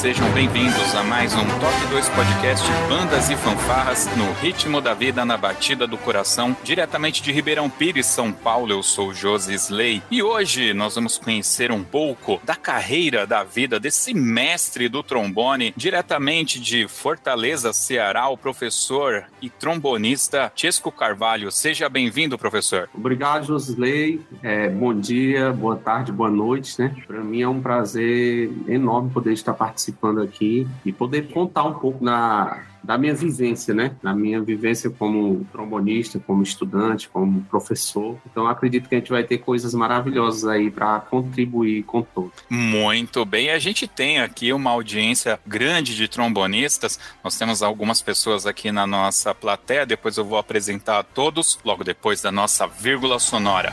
Sejam bem-vindos a mais um Top 2 Podcast Bandas e Fanfarras no ritmo da vida, na batida do coração, diretamente de Ribeirão Pires, São Paulo. Eu sou Josi Slay e hoje nós vamos conhecer um pouco da carreira, da vida desse mestre do trombone, diretamente de Fortaleza, Ceará, o professor e trombonista Chesco Carvalho. Seja bem-vindo, professor. Obrigado, Josley. É, bom dia, boa tarde, boa noite. Né? Para mim é um prazer enorme poder estar participando aqui e poder contar um pouco na, da minha vivência, né? Na minha vivência como trombonista, como estudante, como professor. Então acredito que a gente vai ter coisas maravilhosas aí para contribuir com todos. Muito bem. A gente tem aqui uma audiência grande de trombonistas. Nós temos algumas pessoas aqui na nossa plateia. Depois eu vou apresentar a todos logo depois da nossa vírgula sonora.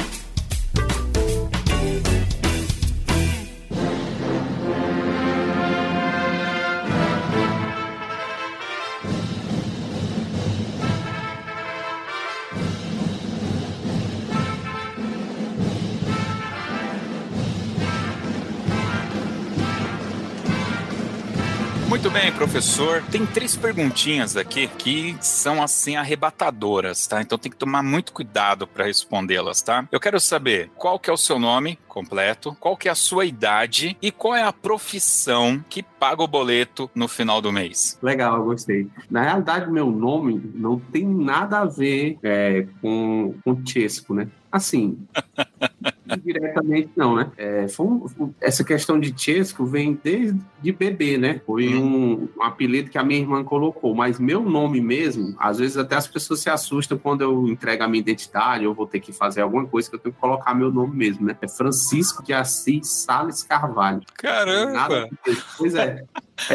professor. Tem três perguntinhas aqui que são assim arrebatadoras, tá? Então tem que tomar muito cuidado para respondê-las, tá? Eu quero saber qual que é o seu nome completo, qual que é a sua idade e qual é a profissão que paga o boleto no final do mês. Legal, gostei. Na realidade, meu nome não tem nada a ver é, com, com Chesco, né? Assim, diretamente não, né? É, um, essa questão de Chesco vem desde de bebê, né? Foi um, um, apelido que a minha irmã colocou, mas meu nome mesmo, às vezes até as pessoas se assustam quando eu entrego a minha identidade, eu vou ter que fazer alguma coisa que eu tenho que colocar meu nome mesmo, né? É Francisco de Assis Sales Carvalho. Caramba! Nada, pois é.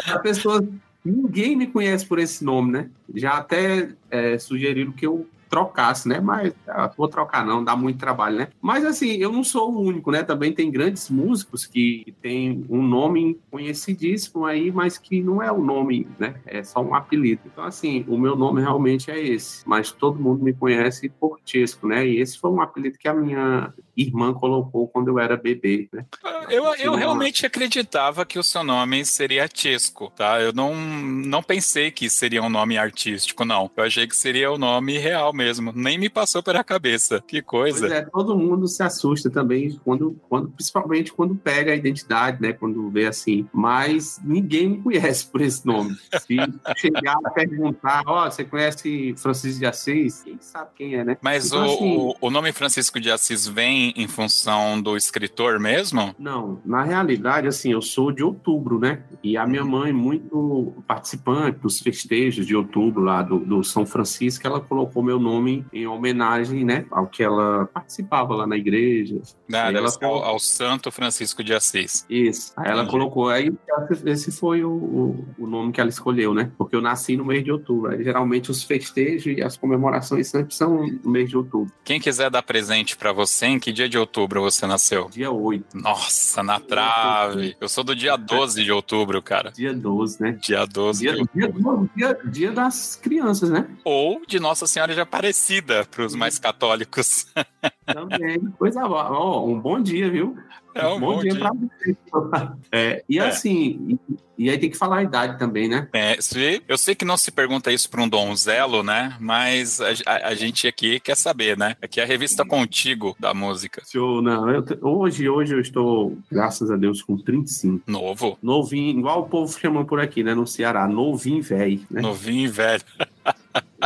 é a pessoa ninguém me conhece por esse nome, né? Já até é, sugeriram que eu trocasse, né? Mas ah, vou trocar não, dá muito trabalho, né? Mas assim, eu não sou o único, né? Também tem grandes músicos que têm um nome conhecidíssimo aí, mas que não é o nome, né? É só um apelido. Então assim, o meu nome realmente é esse, mas todo mundo me conhece por Chesco, né? E esse foi um apelido que a minha irmã colocou quando eu era bebê, né? Eu, eu realmente acreditava que o seu nome seria Chesco, tá? Eu não, não pensei que seria um nome artístico, não. Eu achei que seria o nome real mesmo. Nem me passou pela cabeça. Que coisa. Pois é, todo mundo se assusta também, quando, quando, principalmente quando pega a identidade, né? Quando vê assim. Mas ninguém me conhece por esse nome. Se chegar a perguntar, ó, oh, você conhece Francisco de Assis? Quem sabe quem é, né? Mas então, o, assim, o nome Francisco de Assis vem em função do escritor mesmo? Não, na realidade, assim, eu sou de outubro, né? E a minha mãe, muito participante dos festejos de outubro lá do, do São Francisco, ela colocou meu nome em homenagem, né, ao que ela participava lá na igreja. Ah, ela ao, ao, Santo Francisco de Assis. Isso. Aí ela colocou, aí esse foi o, o, o, nome que ela escolheu, né? Porque eu nasci no mês de outubro. Aí, geralmente os festejos e as comemorações sempre são no mês de outubro. Quem quiser dar presente para você, em que dia de outubro você nasceu? Dia 8. Nossa, na trave. Eu sou do dia 12 de outubro, cara. Dia 12, né? Dia 12 dia, de outubro. Dia, dia, dia das crianças, né? Ou de Nossa Senhora de Aparecida, para os mais católicos. Também. Coisa boa. Oh, um bom dia, viu? É um bom, bom dia, dia. para você. É, e é. assim, e, e, aí tem que falar a idade também, né? É, eu sei que não se pergunta isso para um donzelo, né? Mas a, a, a, gente aqui quer saber, né? Aqui é a revista Contigo da música. Show, não. Eu, hoje, hoje eu estou, graças a Deus, com 35. Novo. Novinho, igual o povo chama por aqui, né? No Ceará, novinho velho. Né? Novinho velho.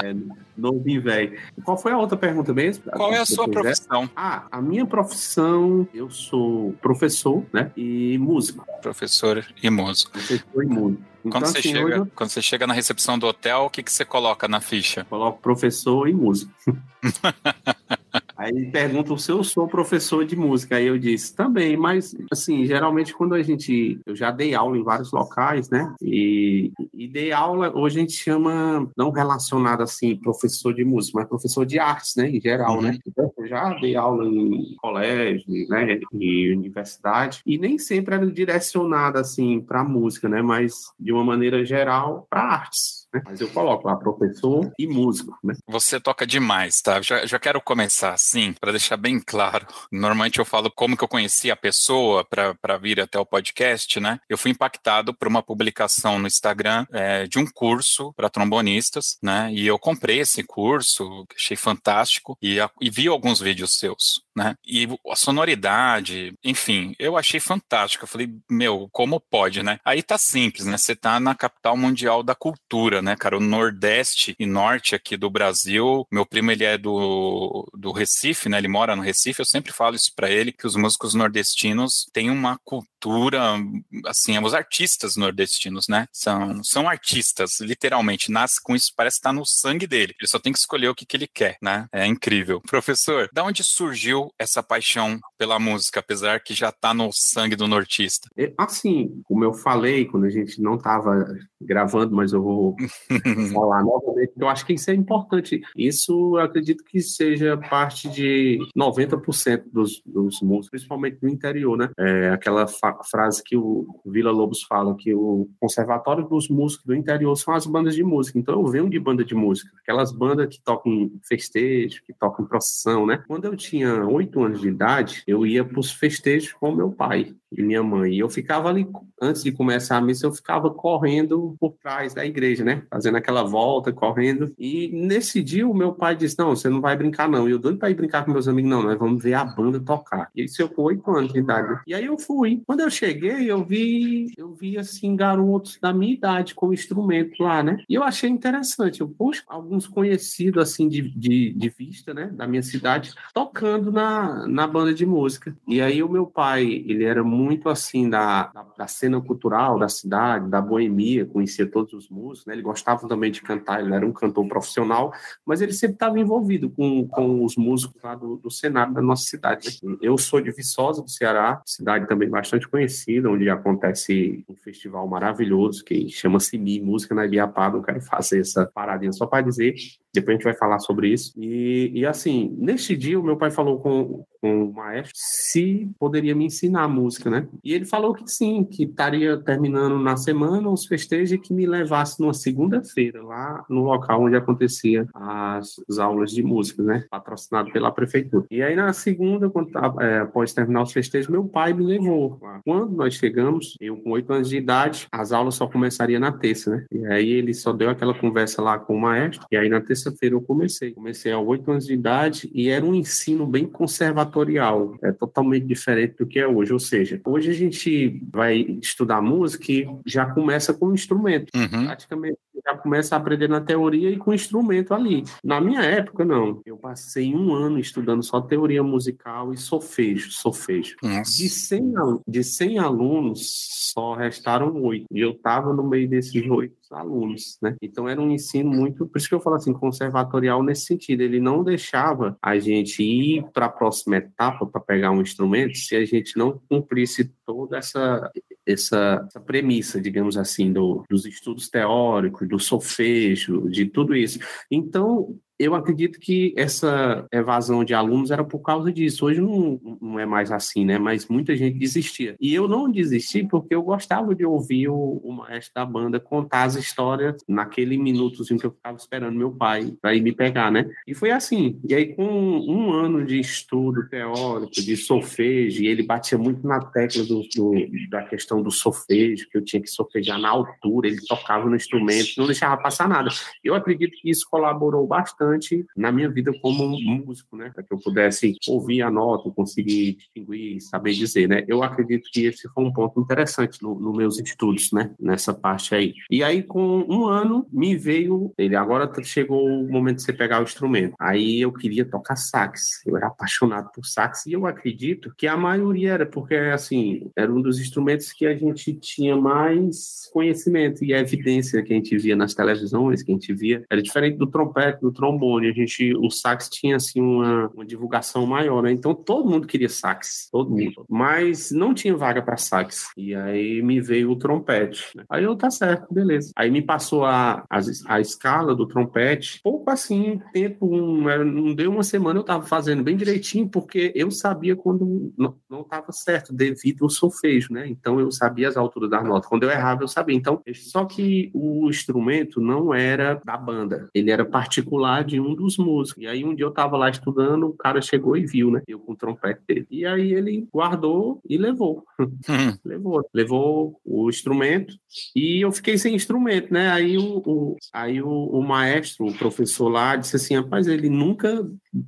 É, novinho velho. Qual foi a outra pergunta mesmo? Qual é a sua profissão? Ah, a minha profissão, eu sou professor, né? E músico. Professor e músico. Professor e músico. Então, quando, você assim, chega, eu... quando você chega na recepção do hotel, o que, que você coloca na ficha? Coloco professor e músico. Aí perguntam se eu sou professor de música. Aí eu disse, também, mas assim, geralmente quando a gente. Eu já dei aula em vários locais, né? E, e dei aula, hoje a gente chama, não relacionado assim, professor de música, mas professor de artes, né? Em geral, né? uhum. né? Então, eu já dei aula em colégio, né? E universidade. E nem sempre era direcionado assim para música, né? Mas de uma maneira geral para artes né? Mas eu coloco lá professor e músico, né? Você toca demais, tá? Já, já quero começar assim, para deixar bem claro. Normalmente eu falo como que eu conheci a pessoa para vir até o podcast, né? Eu fui impactado por uma publicação no Instagram é, de um curso para trombonistas, né? E eu comprei esse curso, achei fantástico e, e vi alguns vídeos seus, né? E a sonoridade, enfim, eu achei fantástico. Eu falei, meu, como pode, né? Aí tá simples, né? Você tá na capital mundial da cultura, né, cara? O Nordeste e Norte aqui do Brasil. Meu primo, ele é do, do Recife, né? Ele mora no Recife. Eu sempre falo isso para ele, que os músicos nordestinos têm uma cultura, assim, os artistas nordestinos, né? São, são artistas, literalmente. Nasce com isso, parece que tá no sangue dele. Ele só tem que escolher o que, que ele quer, né? É incrível. Professor, da onde surgiu essa paixão pela música, apesar que já tá no sangue do nortista? É, assim, como eu falei, quando a gente não tava gravando, mas eu vou falar novamente. Eu acho que isso é importante. Isso eu acredito que seja parte de 90% dos, dos músicos, principalmente no interior, né? É aquela frase que o Vila Lobos fala, que o conservatório dos músicos do interior são as bandas de música. Então eu venho de banda de música. Aquelas bandas que tocam festejo, que tocam procissão, né? Quando eu tinha oito anos de idade, eu ia para os festejos com meu pai e minha mãe. E eu ficava ali, antes de começar a missa, eu ficava correndo por trás da igreja, né? Fazendo aquela volta, correndo. E nesse dia o meu pai disse: Não, você não vai brincar, não. E eu doido para ir brincar com meus amigos, não, nós vamos ver a banda tocar. E isso eu com oito anos de idade. E aí eu fui. Quando eu cheguei, eu vi, eu vi assim, garotos da minha idade com instrumento lá, né? E eu achei interessante. Eu, poxa, alguns conhecidos assim de, de, de vista, né? Da minha cidade, tocando na, na banda de música. E aí o meu pai, ele era muito muito assim da, da, da, cena cultural da cidade, da boemia, conhecia todos os músicos, né? Ele gostava também de cantar, ele era um cantor profissional, mas ele sempre estava envolvido com, com os músicos lá do, do cenário da nossa cidade. Eu sou de Viçosa, do Ceará, cidade também bastante conhecida, onde acontece um festival maravilhoso que chama-se Mi, Música na Ibiapaba. Eu quero fazer essa paradinha só para dizer depois a gente vai falar sobre isso. E, e assim, neste dia, o meu pai falou com, com o maestro se poderia me ensinar música, né? E ele falou que sim, que estaria terminando na semana os festejos e que me levasse numa segunda-feira, lá no local onde acontecia as, as, aulas de música, né? Patrocinado pela prefeitura. E aí, na segunda, quando, é, após terminar os festejos, meu pai me levou. Quando nós chegamos, eu com oito anos de idade, as aulas só começariam na terça, né? E aí ele só deu aquela conversa lá com o maestro, e aí na terça terça-feira eu comecei. Comecei aos oito anos de idade e era um ensino bem conservatorial, é totalmente diferente do que é hoje. Ou seja, hoje a gente vai estudar música e já começa com um instrumento. Uhum. Praticamente já começa a aprender na teoria e com instrumento ali. Na minha época, não. Eu passei um ano estudando só teoria musical e solfejo, solfejo. De 100, de 100 alunos, só restaram oito. E eu estava no meio desses oito alunos, né? Então era um ensino muito, por isso que eu falo assim, conservatorial nesse sentido. Ele não deixava a gente ir para a próxima etapa para pegar um instrumento se a gente não cumprisse toda essa essa, essa premissa, digamos assim, do, dos estudos teóricos, do solfejo, de tudo isso. Então, eu acredito que essa evasão de alunos era por causa disso. Hoje não, não é mais assim, né? Mas muita gente desistia. E eu não desisti porque eu gostava de ouvir o, o maestro da banda contar as histórias naquele minutozinho que eu ficava esperando meu pai para ir me pegar, né? E foi assim. E aí, com um ano de estudo teórico, de solfejo, e ele batia muito na tecla do, do, da questão do solfejo, que eu tinha que solfejar na altura, ele tocava no instrumento, não deixava passar nada. Eu acredito que isso colaborou bastante na minha vida como músico, né? Para que eu pudesse ouvir a nota, conseguir distinguir, saber dizer, né? Eu acredito que esse foi um ponto interessante nos no meus estudos, né? Nessa parte aí. E aí, com um ano, me veio ele. Agora chegou o momento de você pegar o instrumento. Aí eu queria tocar sax. Eu era apaixonado por sax e eu acredito que a maioria era porque, assim, era um dos instrumentos que a gente tinha mais conhecimento e evidência que a gente via nas televisões, que a gente via. Era diferente do trompete, do trombone. A gente, o sax tinha, assim, uma, uma divulgação maior, né? Então todo mundo queria sax, todo mundo. Mas não tinha vaga para sax. E aí me veio o trompete. Né? Aí eu, tá certo, beleza. Aí me passou a, a, a escala do trompete, pouco assim, tempo, um, não deu uma semana, eu tava fazendo bem direitinho, porque eu sabia quando não, não tava certo, devido ao solfejo, né? Então eu sabia as alturas das notas. Quando eu errava, eu sabia. Então, só que o instrumento não era da banda, ele era particular de um dos músicos. E aí um dia eu tava lá estudando, o cara chegou e viu, né? Eu com o trompete dele. E aí ele guardou e levou. Hum. levou. Levou o instrumento e eu fiquei sem instrumento, né? Aí o, o aí o, o, maestro, o professor lá, disse assim: rapaz, ele nunca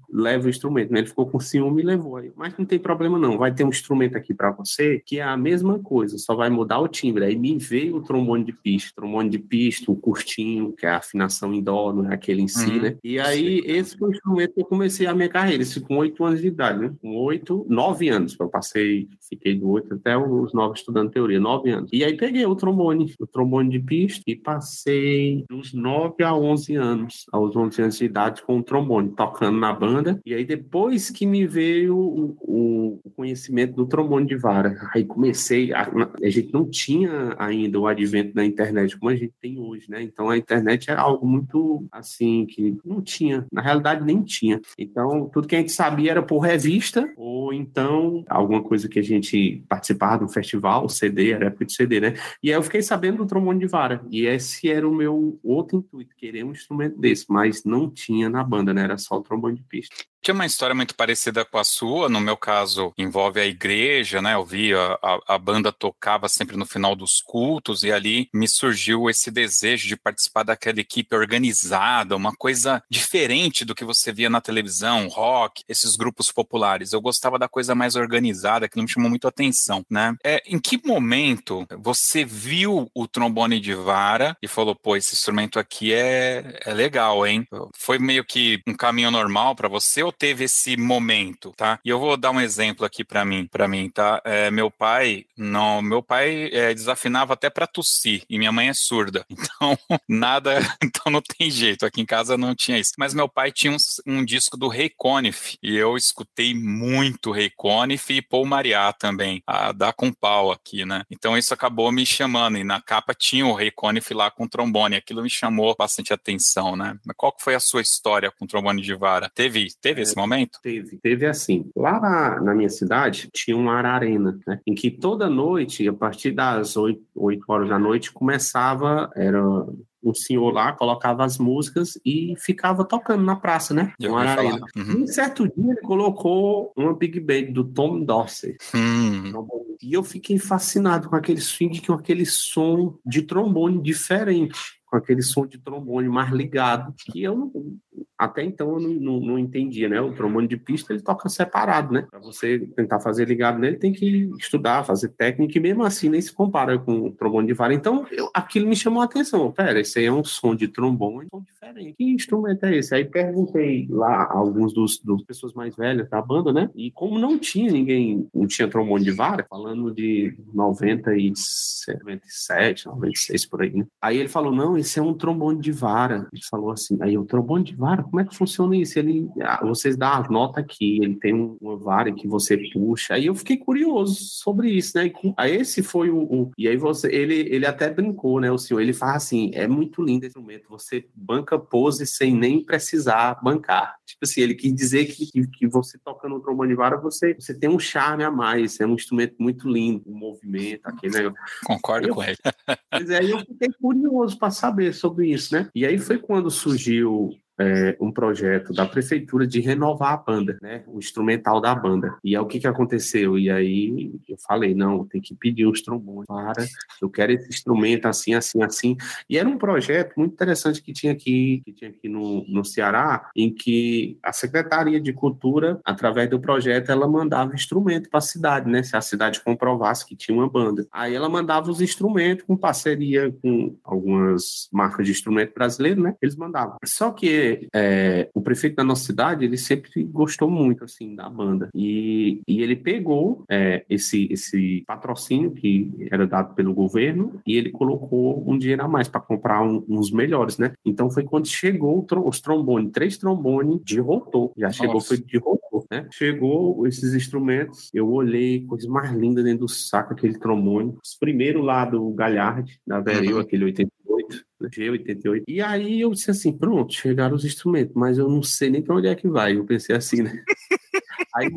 leva o instrumento, né? Ele ficou com ciúme e levou. Aí, Mas não tem problema, não. Vai ter um instrumento aqui para você que é a mesma coisa, só vai mudar o timbre. Aí me veio o trombone de pista, trombone de pista, o curtinho, que é a afinação em dó, não é aquele em si, uhum. né? E aí, esse foi o instrumento que eu comecei a minha carreira, isso com oito anos de idade, né? Com oito, nove anos, eu passei, fiquei do oito até os nove estudando teoria, nove anos. E aí peguei o trombone, o trombone de pista, e passei dos nove a onze anos, aos onze anos de idade, com o trombone, tocando na banda. E aí, depois que me veio o, o conhecimento do trombone de vara, aí comecei, a, a gente não tinha ainda o advento da internet como a gente tem hoje, né? Então, a internet era algo muito, assim, que não tinha, na realidade, nem tinha. Então, tudo que a gente sabia era por revista, ou então alguma coisa que a gente participava de um festival, CD, era época de CD, né? E aí eu fiquei sabendo do trombone de vara. E esse era o meu outro intuito, querer um instrumento desse, mas não tinha na banda, né? Era só o trombone de pista. Tinha uma história muito parecida com a sua, no meu caso envolve a igreja, né? Eu vi a, a, a, banda tocava sempre no final dos cultos e ali me surgiu esse desejo de participar daquela equipe organizada, uma coisa diferente do que você via na televisão, rock, esses grupos populares. Eu gostava da coisa mais organizada, que não me chamou muito atenção, né? É, em que momento você viu o trombone de vara e falou, pô, esse instrumento aqui é, é legal, hein? Foi meio que um caminho normal para você ou teve esse momento, tá? E eu vou dar um exemplo aqui para mim, para mim, tá? É, meu pai, não, meu pai é, desafinava até para tossir e minha mãe é surda, então nada, então não tem jeito. Aqui em casa não tinha isso. Mas meu pai tinha um, um disco do Ray Conniff e eu escutei muito Ray Conniff e Paul Mariá também, a dar com pau aqui, né? Então isso acabou me chamando e na capa tinha o Ray Conniff lá com trombone. Aquilo me chamou bastante atenção, né? Mas qual que foi a sua história com trombone de vara? Teve, teve esse momento? Teve, teve assim. Lá na, na minha cidade tinha uma arena, né? Em que toda noite, a partir das 8, 8 horas da noite, começava, era um senhor lá colocava as músicas e ficava tocando na praça, né? uma arena. Uhum. Um certo dia ele colocou uma Big Band do Tom Dorsey. Hum. E eu fiquei fascinado com aquele swing, com aquele som de trombone diferente com aquele som de trombone mais ligado, que eu não, até então eu não, não, não, entendia, né? O trombone de pista ele toca separado, né? Para você tentar fazer ligado nele, tem que estudar, fazer técnica, e mesmo assim nem se compara com o trombone de vara. Então eu, aquilo me chamou a atenção. Pera, esse aí é um som de trombone, um diferente. Que instrumento é esse? Aí perguntei lá a alguns dos, dos pessoas mais velhas da banda, né? E como não tinha ninguém, não tinha trombone de vara, falando de 97, 96 por aí, né? Aí ele falou: não, esse é um trombone de vara. Ele falou assim, aí o trombone de vara? Como é que funciona isso? Ele, ah, vocês dão a nota aqui, ele tem uma vara que você puxa. Aí eu fiquei curioso sobre isso, né? Aí esse foi o, o, e aí você, ele, ele até brincou, né? O senhor, ele fala assim, é muito lindo esse instrumento, você banca pose sem nem precisar bancar. Tipo assim, ele quis dizer que, que, que você tocando o trombone de vara, você, você tem um charme a mais, é um instrumento muito lindo, o movimento, aquele né? Concordo eu, com ele. Mas aí eu fiquei curioso para saber sobre isso, né? E aí foi quando surgiu é, um projeto da prefeitura de renovar a banda, né, o instrumental da banda. E é o que que aconteceu. E aí eu falei, não, tem que pedir os trombones para, eu quero esse instrumento assim, assim, assim. E era um projeto muito interessante que tinha aqui, que tinha aqui no, no Ceará, em que a Secretaria de Cultura, através do projeto, ela mandava instrumento para a cidade, né, se a cidade comprovasse que tinha uma banda. Aí ela mandava os instrumentos com parceria com algumas marcas de instrumento brasileiro, né, eles mandavam. Só que é, o prefeito da nossa cidade, ele sempre gostou muito, assim, da banda. E, e ele pegou é, esse, esse patrocínio que era dado pelo governo e ele colocou um dinheiro a mais para comprar um, uns melhores, né? Então foi quando chegou os trombones, três trombones de rotor. Já nossa. chegou, foi de rotor, né? Chegou esses instrumentos, eu olhei, coisa mais linda dentro do saco, aquele trombone. Os primeiros lá do Galhard, da Veril, uhum. aquele 88, G88. E aí eu disse assim, pronto, chegaram os instrumentos, mas eu não sei nem para onde é que vai. Eu pensei assim, né? Aí,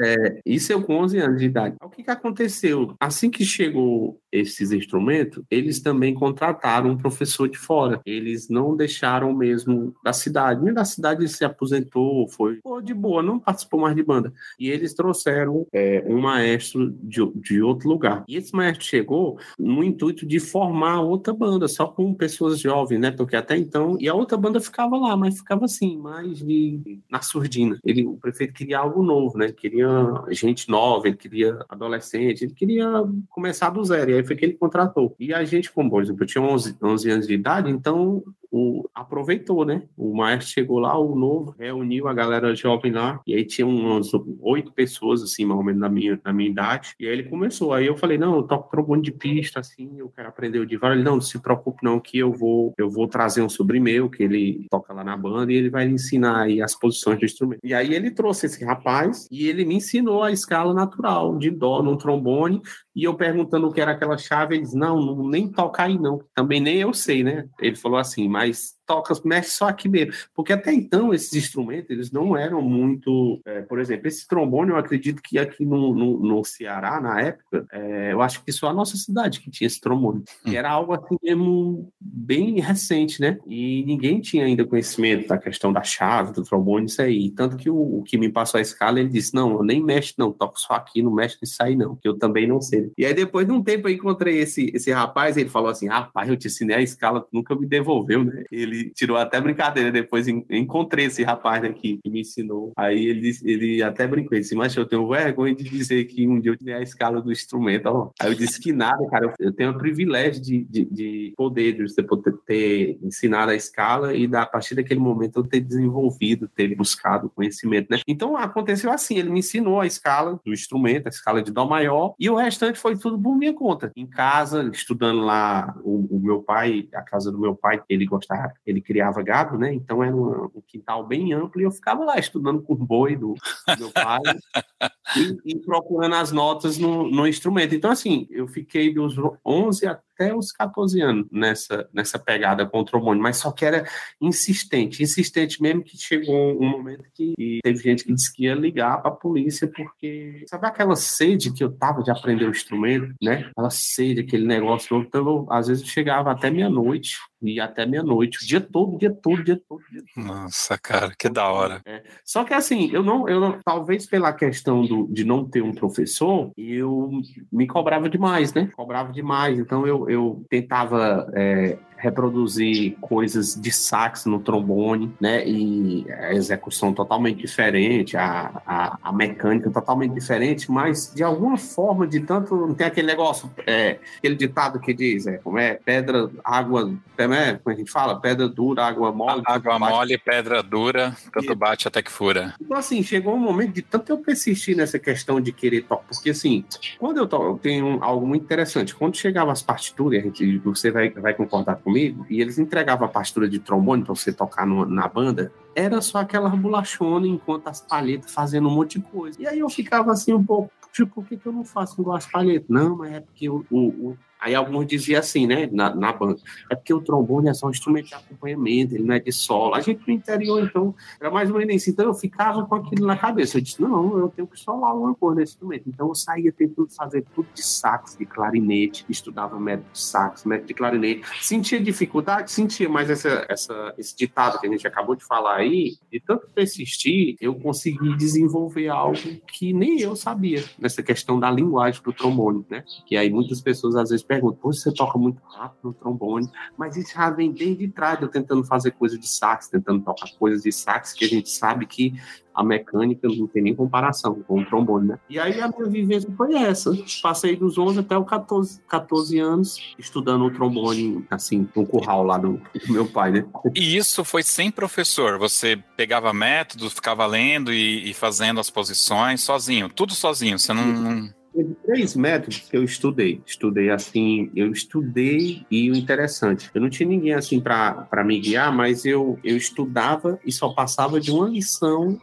é, isso eu com 11 anos de idade. O que, que aconteceu? Assim que chegou esses instrumentos, eles também contrataram um professor de fora. Eles não deixaram mesmo da cidade. Nem da cidade ele se aposentou, foi de boa, não participou mais de banda. E eles trouxeram é, um maestro de, de outro lugar. E esse maestro chegou no intuito de formar outra banda, só com pessoas jovens, né? Porque até então. E a outra banda ficava lá, mas ficava assim, mais de, na surdina. Ele, o prefeito queria algo novo, né? Queria gente nova, ele queria adolescente, ele queria começar do zero. E aí foi que ele contratou. E a gente, como, por exemplo, eu tinha 11, 11 anos de idade, então o, aproveitou, né? O maestro chegou lá, o novo, reuniu a galera jovem lá, e aí tinha umas oito pessoas, assim, mais ou menos na minha, na minha idade, e aí ele começou. Aí eu falei, não, eu toco trombone de pista, assim, eu quero aprender o divar. Ele, não, não se preocupe não, que eu vou, eu vou trazer um sobrinho meu, que ele toca lá na banda, e ele vai ensinar aí as posições do instrumento. E aí ele trouxe esse rapaz, e ele me ensinou a escala natural de dó no trombone, e eu perguntando o que era aquela chave, eles, não, não nem toca aí não, também nem eu sei, né? Ele falou assim, mas toca, mexe só aqui mesmo. Porque até então, esses instrumentos, eles não eram muito... É, por exemplo, esse trombone, eu acredito que aqui no, no, no Ceará, na época, é, eu acho que só a nossa cidade que tinha esse trombone. Hum. era algo assim mesmo bem recente, né? E ninguém tinha ainda conhecimento da questão da chave, do trombone, isso aí. Tanto que o, o que me passou a escala, ele disse, não, eu nem mexe não, toco só aqui, não mexe nisso aí não, que eu também não sei. E aí depois de um tempo eu encontrei esse, esse rapaz, ele falou assim, rapaz, eu te ensinei a escala, tu nunca me devolveu, né? Ele tirou até brincadeira depois. Encontrei esse rapaz aqui que me ensinou. Aí ele, ele até brincou, ele disse, mas eu tenho vergonha de dizer que um dia eu tirei a escala do instrumento. Ó. Aí eu disse que nada, cara, eu tenho o privilégio de, de, de poder, de você poder ter ensinado a escala e da, a partir daquele momento eu ter desenvolvido, ter buscado conhecimento, né? Então aconteceu assim, ele me ensinou a escala do instrumento, a escala de dó maior, e o restante foi tudo por minha conta. Em casa, estudando lá, o, o meu pai, a casa do meu pai, ele gostava, ele criava gado, né? Então era um, um quintal bem amplo e eu ficava lá estudando com o boi do, do meu pai e, e, procurando as notas no, no instrumento. Então, assim, eu fiquei dos 11 até até os 14 anos nessa, nessa pegada com o trombone, mas só que era insistente, insistente mesmo que chegou um momento que teve gente que disse que ia ligar para a polícia porque sabe aquela sede que eu tava de aprender o instrumento, né? Aquela sede, aquele negócio, então eu, às vezes eu chegava até meia-noite e até meia-noite, o dia todo, o dia todo, o dia todo. Dia todo. Nossa, cara, que da hora. É. Só que assim, eu não, eu não, talvez pela questão do, de não ter um professor, eu me cobrava demais, né? Cobrava demais. Então eu, eu tentava é, reproduzir coisas de sax no trombone, né? E a execução totalmente diferente, a, a, a, mecânica totalmente diferente, mas de alguma forma, de tanto. Não tem aquele negócio, é, aquele ditado que diz, é, como é? Pedra, água, como é? Como a gente fala? Pedra dura, água mole. Água mole, pedra dura, tanto e, bate até que fura. Então, assim, chegou um momento de tanto eu persistir nessa questão de querer tocar, porque assim, quando eu toco, eu tenho algo muito interessante. Quando chegava as partituras, a gente, você vai, vai concordar comigo comigo e eles entregavam a pastura de trombone para você tocar no, na banda, era só aquela bolachona enquanto as palhetas fazendo um monte de coisa. E aí eu ficava assim um pouco, tipo, por que, que eu não faço igual as palhetas? Não, mas é porque o, o, Aí alguns diziam assim, né, na, na banda, é porque o trombone é só um instrumento de acompanhamento, ele não é de solo. A gente no interior, então, era mais ou menos isso. Então eu ficava com aquilo na cabeça. Eu disse, não, eu tenho que solar uma coisa nesse instrumento. Então eu saía tentando fazer tudo de sax, de clarinete, estudava método de sax, método de clarinete. Sentia dificuldade? Sentia, mas essa, essa, esse ditado que a gente acabou de falar aí, de tanto persistir, eu consegui desenvolver algo que nem eu sabia nessa questão da linguagem do trombone, né? Que aí muitas pessoas às vezes pergunta, Poxa, você toca muito rápido no trombone, mas isso já vem desde trás, eu tentando fazer coisas de sax, tentando tocar coisas de sax, que a gente sabe que a mecânica não tem nem comparação com o trombone, né? E aí a minha vivência foi essa. Passei dos 11 até os 14, 14 anos estudando o trombone, assim, no curral lá do, do, meu pai, né? E isso foi sem professor? Você pegava métodos, ficava lendo e, e fazendo as posições sozinho? Tudo sozinho? Você não... não teve três métodos que eu estudei. Estudei assim, eu estudei e o interessante, eu não tinha ninguém assim para me guiar, mas eu, eu estudava e só passava de uma lição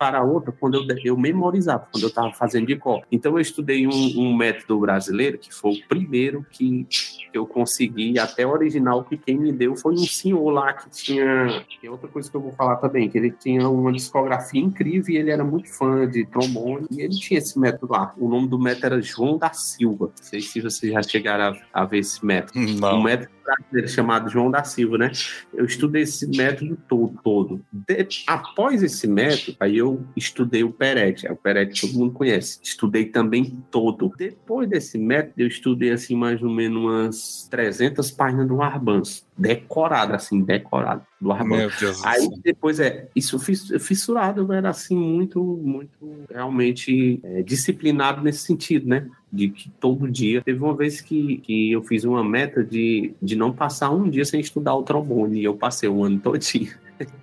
para outra quando eu, eu memorizava, quando eu estava fazendo de cor. Então eu estudei um, um, método brasileiro, que foi o primeiro que eu consegui, até original, que quem me deu foi um senhor lá que tinha. Outra coisa que eu vou falar também, que ele tinha uma discografia incrível e ele era muito fã de trombone, e ele tinha esse método lá. O nome do método era João da Silva. Não sei se vocês já chegaram a, a ver esse método. Não. Um método brasileiro chamado João da Silva, né? Eu estudei esse método todo. todo. De, após esse método, aí eu estudei o Peretti. O Peretti todo mundo conhece. Estudei também todo. Depois desse método, eu estudei assim mais ou menos umas 300 páginas do Arbanz. Decorado, assim, decorado do Arbanz. Aí depois é, isso fissurado, eu era assim muito, muito realmente é, disciplinado nesse sentido, né? de que todo dia. Teve uma vez que, que eu fiz uma meta de, de não passar um dia sem estudar o trombone, e eu passei o ano todinho.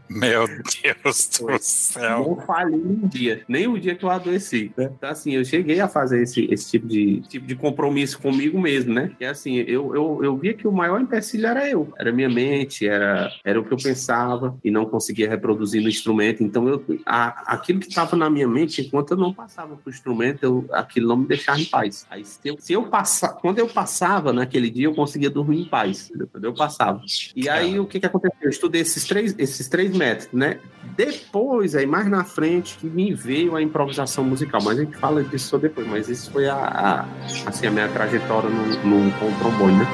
Meu Deus do céu. Não falhei um dia, nem o dia que eu adoeci. Né? Então, assim, eu cheguei a fazer esse, esse tipo, de, tipo de compromisso comigo mesmo, né? E assim, eu, eu, eu via que o maior empecilho era eu. Era minha mente, era, era o que eu pensava e não conseguia reproduzir no instrumento. Então, eu, a, aquilo que estava na minha mente, enquanto eu não passava para o instrumento, eu, aquilo não me deixava em paz. Aí, se eu, se eu passar, quando eu passava naquele dia, eu conseguia dormir em paz. Quando eu passava. E aí, o que, que aconteceu? Eu estudei esses três, esses esses três métodos, né? Depois, aí mais na frente, que me veio a improvisação musical, mas a gente fala disso só depois, mas isso foi a, a assim, a minha trajetória no, no, com o trombone, né?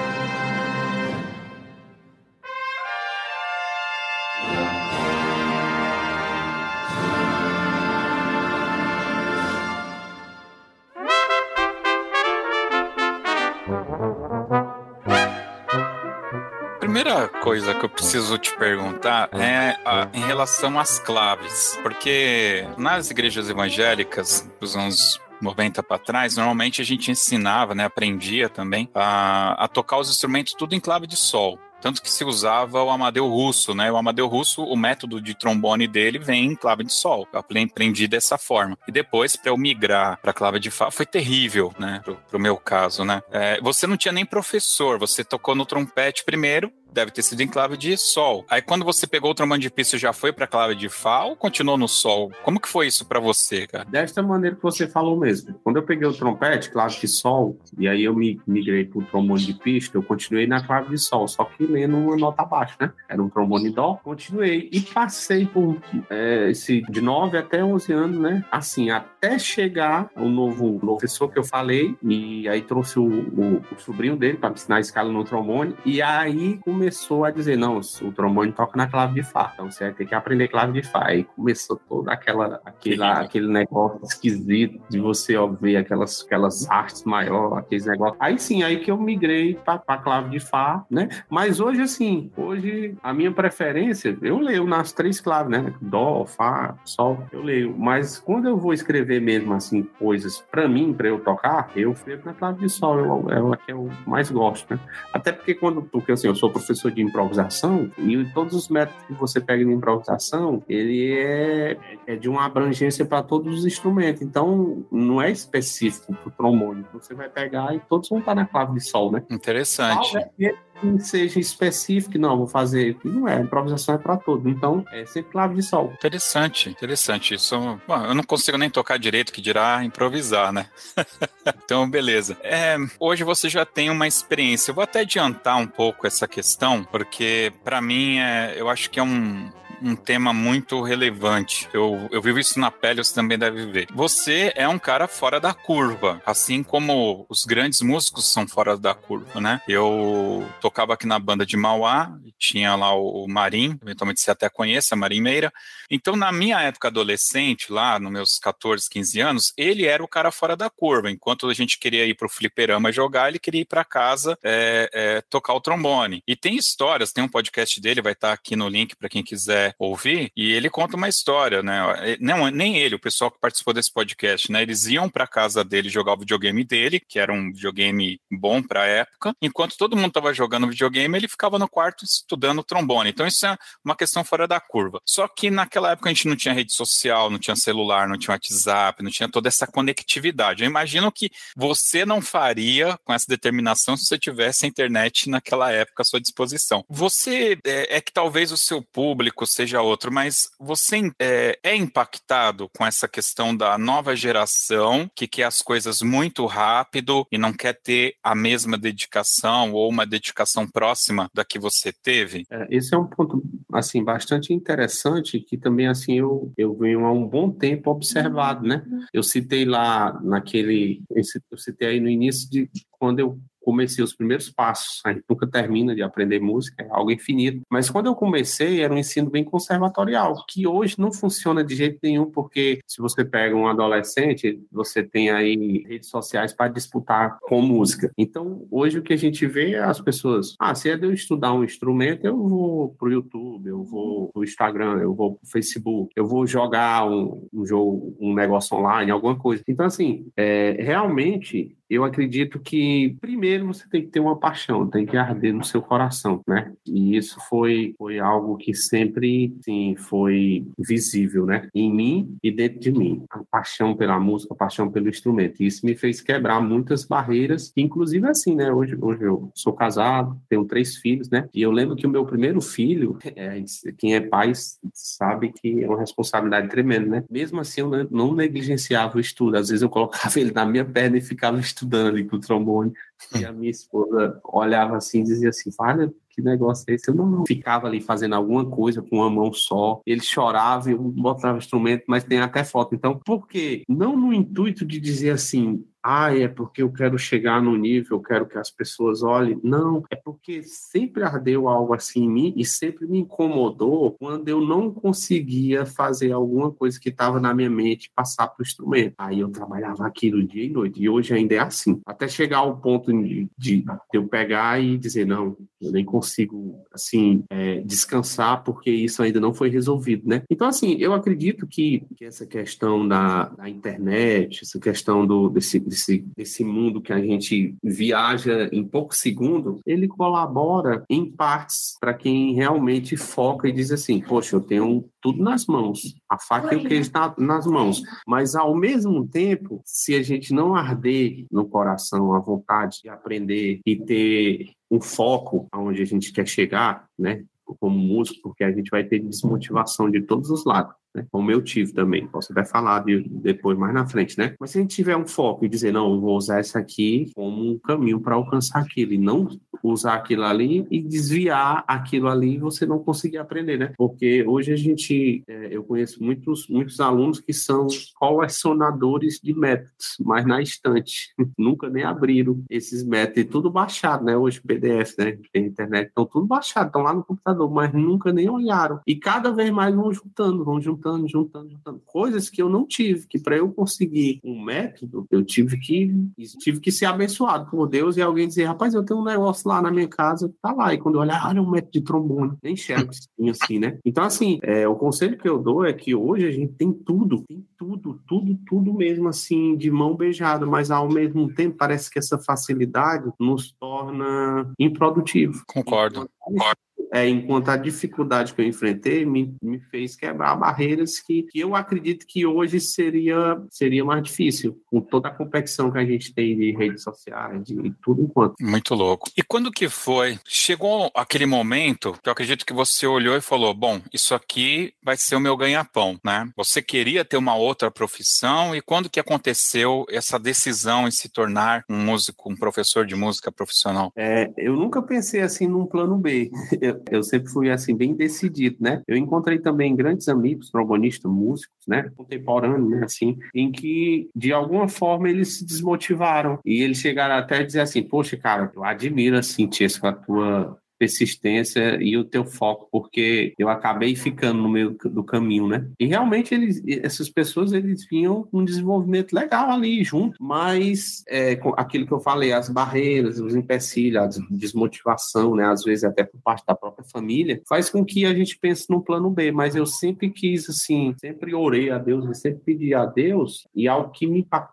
Coisa que eu preciso te perguntar é a, em relação às claves, porque nas igrejas evangélicas dos anos 90 para trás, normalmente a gente ensinava, né, aprendia também a, a tocar os instrumentos tudo em clave de sol. Tanto que se usava o Amadeu Russo, né? O Amadeu Russo, o método de trombone dele vem em clave de sol. Eu aprendi dessa forma. E depois, para eu migrar para clave de Fá, foi terrível, né? Pro, pro meu caso, né? É, você não tinha nem professor, você tocou no trompete primeiro, deve ter sido em clave de sol. Aí quando você pegou o trombone de pista, já foi para clave de fá ou continuou no sol? Como que foi isso para você, cara? Desta maneira que você falou mesmo. Quando eu peguei o trompete, clave de sol, e aí eu me migrei pro trombone de pista, eu continuei na clave de sol, só que lendo uma nota baixa, né? Era um trombone dó, continuei e passei por é, esse de 9 até 11 anos, né? Assim, até chegar o novo professor que eu falei, e aí trouxe o, o, o sobrinho dele para ensinar a escala no trombone, e aí começou começou a dizer, não, o trombone toca na clave de Fá, então você vai ter que aprender clave de Fá. Aí começou toda aquela, aquele, aquele negócio esquisito de você ó, ver aquelas, aquelas artes maiores, aqueles negócios. Aí sim, aí que eu migrei para a clave de Fá, né? Mas hoje, assim, hoje a minha preferência, eu leio nas três claves, né? Dó, Fá, Sol, eu leio. Mas quando eu vou escrever mesmo, assim, coisas para mim, para eu tocar, eu escrevo na clave de Sol, é a que eu mais gosto, né? Até porque quando, porque assim, eu sou professor professor de improvisação e todos os métodos que você pega de improvisação, ele é, é de uma abrangência para todos os instrumentos. Então, não é específico para o trombone. Você vai pegar e todos vão estar na clave de sol, né? Interessante. É que seja específico, não, vou fazer. Não é, improvisação é para todo. Então, é sempre clave de sol. Interessante, interessante. Isso, bom, eu não consigo nem tocar direito, que dirá improvisar, né? então, beleza. É, hoje você já tem uma experiência. Eu vou até adiantar um pouco essa questão, porque para mim é, eu acho que é um, um tema muito relevante. Eu, eu vivo isso na pele, você também deve ver. Você é um cara fora da curva, assim como os grandes músicos são fora da curva, né? Eu tocava aqui na banda de Mauá, tinha lá o Marim, eventualmente você até conhece a Marim Meira. Então, na minha época adolescente, lá nos meus 14, 15 anos, ele era o cara fora da curva. Enquanto a gente queria ir pro fliperama jogar, ele queria ir para casa é, é, tocar o trombone. E tem histórias, tem um podcast dele, vai estar aqui no link para quem quiser ouvir, e ele conta uma história, né? Não, nem ele, o pessoal que participou desse podcast, né? Eles iam para casa dele jogar o videogame dele, que era um videogame bom para a época. Enquanto todo mundo estava jogando videogame, ele ficava no quarto estudando trombone. Então isso é uma questão fora da curva. Só que naquela época a gente não tinha rede social, não tinha celular, não tinha WhatsApp, não tinha toda essa conectividade. Eu imagino que você não faria com essa determinação se você tivesse a internet naquela época à sua disposição. Você é, é que talvez o seu público seja seja outro, mas você é, é, impactado com essa questão da nova geração que quer as coisas muito rápido e não quer ter a mesma dedicação ou uma dedicação próxima da que você teve? É, esse é um ponto assim bastante interessante que também assim eu, eu venho há um bom tempo observado, né? Eu citei lá naquele, eu citei aí no início de quando eu comecei os primeiros passos. A gente nunca termina de aprender música, é algo infinito. Mas quando eu comecei, era um ensino bem conservatorial, que hoje não funciona de jeito nenhum, porque se você pega um adolescente, você tem aí redes sociais para disputar com música. Então, hoje o que a gente vê é as pessoas, ah, se é de eu estudar um instrumento, eu vou pro YouTube, eu vou pro Instagram, eu vou pro Facebook, eu vou jogar um, um jogo, um negócio online, alguma coisa. Então, assim, é, realmente eu acredito que primeiro você tem que ter uma paixão, tem que arder no seu coração, né? E isso foi, foi algo que sempre, sim, foi visível, né? Em mim e dentro de mim. A paixão pela música, a paixão pelo instrumento. E isso me fez quebrar muitas barreiras, inclusive assim, né? Hoje, hoje eu sou casado, tenho três filhos, né? E eu lembro que o meu primeiro filho, é, quem é pai sabe que é uma responsabilidade tremenda, né? Mesmo assim, eu não negligenciava o estudo. Às vezes eu colocava ele na minha perna e ficava estudando ali com o trombone, e a minha esposa olhava assim e dizia assim, olha, que negócio é esse? Eu não ficava ali fazendo alguma coisa com uma mão só. Ele chorava eu botava instrumento, mas tem até foto. Então, por quê? Não no intuito de dizer assim, ah, é porque eu quero chegar no nível, eu quero que as pessoas olhem. Não, é porque sempre ardeu algo assim em mim e sempre me incomodou quando eu não conseguia fazer alguma coisa que estava na minha mente passar para o instrumento. Aí eu trabalhava aquilo dia e noite, e hoje ainda é assim. Até chegar ao ponto de, de eu pegar e dizer, não, eu nem consigo, assim, é, descansar porque isso ainda não foi resolvido, né? Então, assim, eu acredito que, que essa questão da, da internet, essa questão do, desse desse, desse mundo que a gente viaja em poucos segundos, ele colabora em partes para quem realmente foca e diz assim: Poxa, eu tenho tudo nas mãos, a faca e o queijo tá nas mãos. Mas, ao mesmo tempo, se a gente não arder no coração a vontade de aprender e ter um foco aonde a gente quer chegar, né? Como músico, porque a gente vai ter desmotivação de todos os lados né? como eu tive também. Posso até falar de, depois, mais na frente, né? Mas se a gente tiver um foco e dizer, não, eu vou usar isso aqui como um caminho para alcançar aquilo, e não usar aquilo ali e desviar aquilo ali e você não conseguir aprender, né? Porque hoje a gente, é, eu conheço muitos, muitos alunos que são colecionadores de métodos, mas na estante. Nunca nem abriram esses métodos, e tudo baixado, né? Hoje PDF, né? Tem internet, estão tudo baixado, estão lá no computador, mas nunca nem olharam. E cada vez mais vão juntando, vão juntando juntando, juntando, juntando. Coisas que eu não tive, que para eu conseguir um método, eu tive que tive que ser abençoado por Deus e alguém dizer, rapaz, eu tenho um negócio lá na minha casa, tá lá. E quando eu olhar, olha um método de trombone, nem enxergo assim, né? Então, assim, é, o conselho que eu dou é que hoje a gente tem tudo, tem tudo, tudo, tudo mesmo assim, de mão beijada, mas ao mesmo tempo parece que essa facilidade nos torna improdutivos. Concordo. Então, concordo é, enquanto a dificuldade que eu enfrentei me, me fez quebrar barreiras que, que eu acredito que hoje seria, seria mais difícil, com toda a competição que a gente tem de redes sociais, de tudo enquanto. Muito louco. E quando que foi? Chegou aquele momento que eu acredito que você olhou e falou: bom, isso aqui vai ser o meu ganha-pão, né? Você queria ter uma outra profissão e quando que aconteceu essa decisão em se tornar um músico, um professor de música profissional? É, eu nunca pensei assim num plano B. Eu, eu sempre fui assim bem decidido, né? Eu encontrei também grandes amigos, trombonistas, músicos, né, contemporâneos, né, assim, em que de alguma forma eles se desmotivaram. E eles chegaram até a dizer assim, poxa, cara, eu admiro assim, a tua persistência e o teu foco, porque eu acabei ficando no meio do caminho, né? E realmente eles, essas pessoas eles vinham um desenvolvimento legal ali junto, mas é, aquilo que eu falei, as barreiras, os empecilhos, a desmotivação, né? Às vezes até por parte da própria família, faz com que a gente pense no plano B. Mas eu sempre quis assim, sempre orei a Deus, eu sempre pedi a Deus e algo que me impactou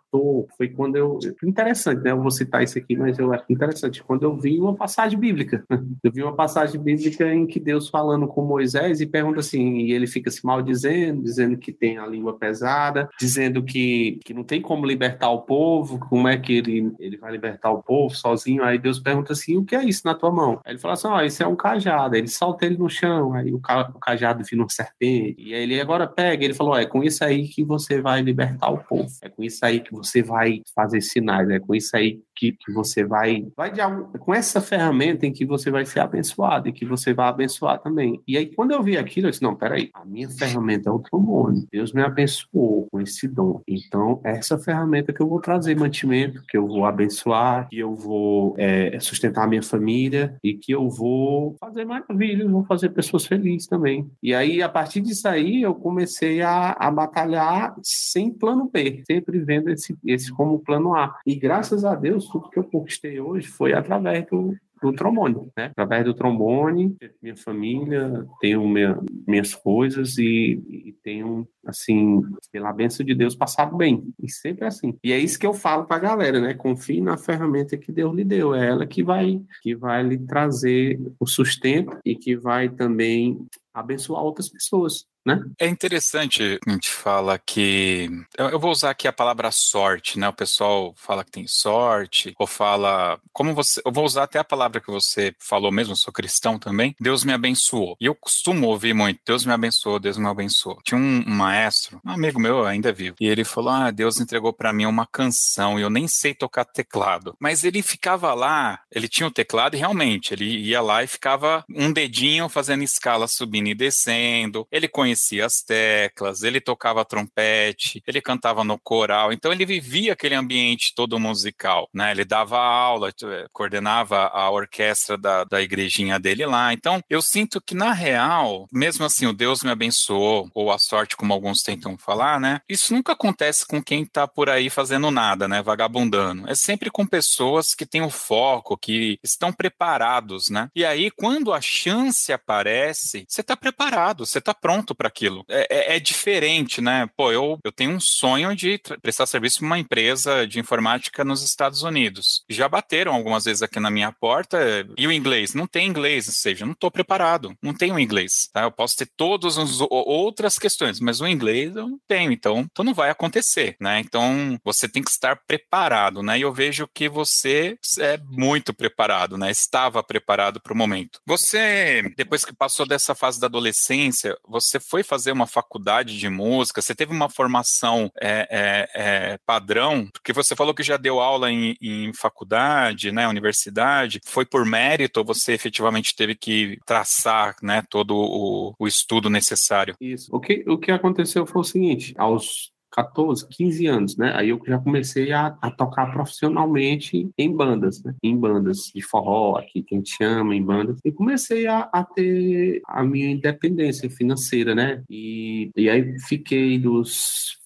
foi quando eu interessante, né? Eu vou citar isso aqui, mas eu acho interessante quando eu vi uma passagem bíblica. Eu vi uma passagem bíblica em que Deus falando com Moisés e pergunta assim, e ele fica se maldizendo, dizendo que tem a língua pesada, dizendo que, que não tem como libertar o povo, como é que ele, ele vai libertar o povo sozinho. Aí Deus pergunta assim, o que é isso na tua mão? Aí ele fala assim, ó, oh, isso é um cajado. Aí ele solta ele no chão, aí o, ca, o cajado vira uma serpente. E aí ele agora pega, ele falou, é com isso aí que você vai libertar o povo. É com isso aí que você vai fazer sinais, é com isso aí que, que você vai, vai com essa ferramenta em que você vai ser abençoado e que você vai abençoar também. E aí, quando eu vi aquilo, eu disse: não, peraí, a minha ferramenta é o trombone. Deus me abençoou com esse dom. Então, é essa ferramenta que eu vou trazer mantimento, que eu vou abençoar, que eu vou é, sustentar a minha família e que eu vou fazer maravilhas, vou fazer pessoas felizes também. E aí, a partir disso aí, eu comecei a, a batalhar sem plano B, sempre vendo esse, esse como plano A. E graças a Deus, tudo que eu conquistei hoje foi através do, do trombone, né? Através do trombone, minha família, tenho minha, minhas coisas e, e tenho, assim, pela bênção de Deus, passado bem. E sempre assim. E é isso que eu falo pra galera, né? Confie na ferramenta que Deus lhe deu. É ela que vai, que vai lhe trazer o sustento e que vai também abençoar outras pessoas né? É interessante a gente fala que eu vou usar aqui a palavra sorte, né? O pessoal fala que tem sorte ou fala como você, eu vou usar até a palavra que você falou mesmo, sou cristão também. Deus me abençoou. E eu costumo ouvir muito, Deus me abençoou, Deus me abençoou. Tinha um, maestro, um amigo meu ainda vivo, e ele falou: "Ah, Deus entregou para mim uma canção e eu nem sei tocar teclado". Mas ele ficava lá, ele tinha o teclado e realmente ele ia lá e ficava um dedinho fazendo escala subindo e descendo. Ele conhecia conhecia as teclas, ele tocava trompete, ele cantava no coral, então ele vivia aquele ambiente todo musical, né? Ele dava aula, eh, coordenava a orquestra da, da igrejinha dele lá. Então eu sinto que na real, mesmo assim, o Deus me abençoou, ou a sorte, como alguns tentam falar, né? Isso nunca acontece com quem tá por aí fazendo nada, né? Vagabundando. É sempre com pessoas que têm o foco, que estão preparados, né? E aí, quando a chance aparece, você tá preparado, você tá pronto para aquilo. É, é, é, diferente, né? Pô, eu, eu tenho um sonho de prestar serviço para uma empresa de informática nos Estados Unidos. Já bateram algumas vezes aqui na minha porta. E o inglês? Não tem inglês, ou seja, não estou preparado. Não tenho inglês. Tá? Eu posso ter todas as outras questões, mas o inglês eu não tenho. Então, então não vai acontecer, né? Então você tem que estar preparado, né? E eu vejo que você é muito preparado, né? Estava preparado para o momento. Você, depois que passou dessa fase da adolescência, você foi fazer uma faculdade de música? Você teve uma formação é, é, é, padrão? Porque você falou que já deu aula em, em faculdade, né, universidade. Foi por mérito ou você efetivamente teve que traçar né, todo o, o estudo necessário? Isso. O que, o que aconteceu foi o seguinte: aos 14, 15 anos, né? Aí eu já comecei a, a tocar profissionalmente em bandas, né? Em bandas de forró, aqui que a gente chama, em bandas. E comecei a, a ter a minha independência financeira, né? E, e aí fiquei dos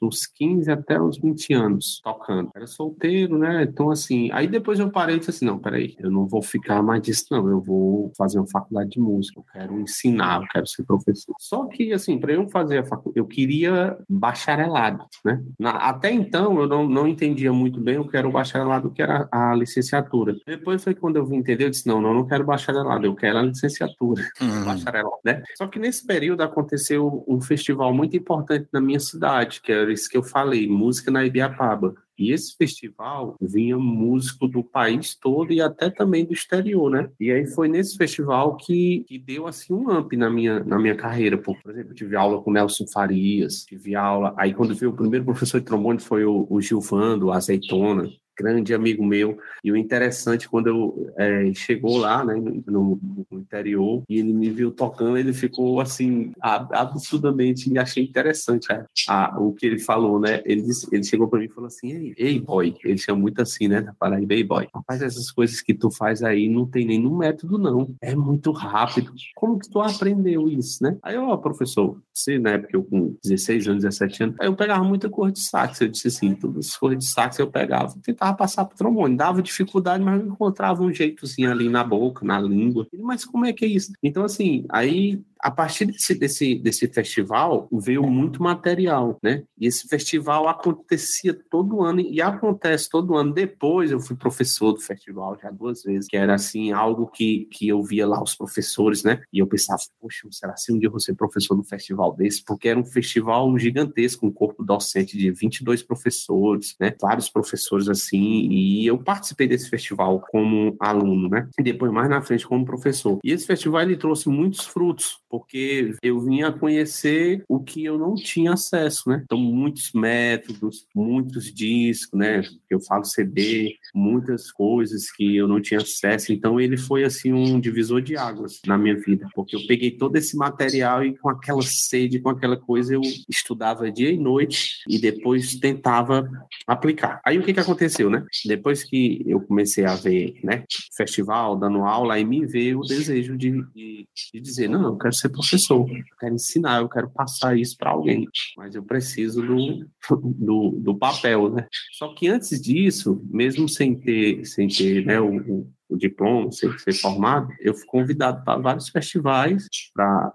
dos 15 até os 20 anos tocando. Era solteiro, né? Então, assim, aí depois eu parei e disse assim: não, peraí, eu não vou ficar mais disso, não. Eu vou fazer uma faculdade de música, eu quero ensinar, eu quero ser professor. Só que, assim, para eu fazer a faculdade, eu queria bacharelado, né? Na, até então, eu não, não entendia muito bem o que era o bacharelado, o que era a licenciatura. Depois foi quando eu vim entender, eu disse: não, não, não quero bacharelado, eu quero a licenciatura, uhum. bacharelado, né? Só que nesse período aconteceu um festival muito importante na minha cidade, que era isso que eu falei, música na Ibiapaba. E esse festival vinha músico do país todo e até também do exterior, né? E aí foi nesse festival que, que deu assim um up na minha, na minha carreira. Por, por exemplo, tive aula com Nelson Farias, tive aula. Aí quando veio o primeiro professor de trombone foi o, o Gilvando, Azeitona grande amigo meu. E o interessante, quando eu é, chegou lá, né, no, no, interior, e ele me viu tocando, ele ficou assim, absurdamente, achei interessante a, a, o que ele falou, né? Ele, disse, ele chegou para mim e falou assim: ei, ei, boy, ele chama muito assim, né? Paraíba, ei, boy. Rapaz, essas coisas que tu faz aí não tem nenhum método, não. É muito rápido. Como que tu aprendeu isso, né? Aí, ó, professor, você, na época eu com 16 anos, 17 anos, aí eu pegava muita cor de sax. Eu disse assim: todas as cores de sax eu pegava, tentava tentava passar pro trombone. Dava dificuldade, mas encontrava um jeitozinho ali na boca, na língua. Mas como é que é isso? Então, assim, aí a partir desse, desse, desse festival veio muito material, né? E esse festival acontecia todo ano e acontece todo ano. Depois eu fui professor do festival já duas vezes, que era assim algo que, que eu via lá os professores, né? E eu pensava, poxa, será que um dia eu vou ser professor no festival desse? Porque era um festival gigantesco, um corpo docente de 22 professores, né? Vários professores assim, e eu participei desse festival como aluno, né? E depois mais na frente como professor. E esse festival ele trouxe muitos frutos porque eu vinha conhecer o que eu não tinha acesso, né? Então, muitos métodos, muitos discos, né? Eu falo CD, muitas coisas que eu não tinha acesso. Então, ele foi, assim, um divisor de águas na minha vida, porque eu peguei todo esse material e com aquela sede, com aquela coisa, eu estudava dia e noite e depois tentava aplicar. Aí, o que que aconteceu, né? Depois que eu comecei a ver, né, festival, dando aula, aí me veio o desejo de, de, de dizer, não, eu quero ser professor, eu quero ensinar, eu quero passar isso para alguém, mas eu preciso do, do, do, papel, né? Só que antes disso, mesmo sem ter, sem ter né, o, o diploma, ser, ser formado, eu fui convidado para vários festivais para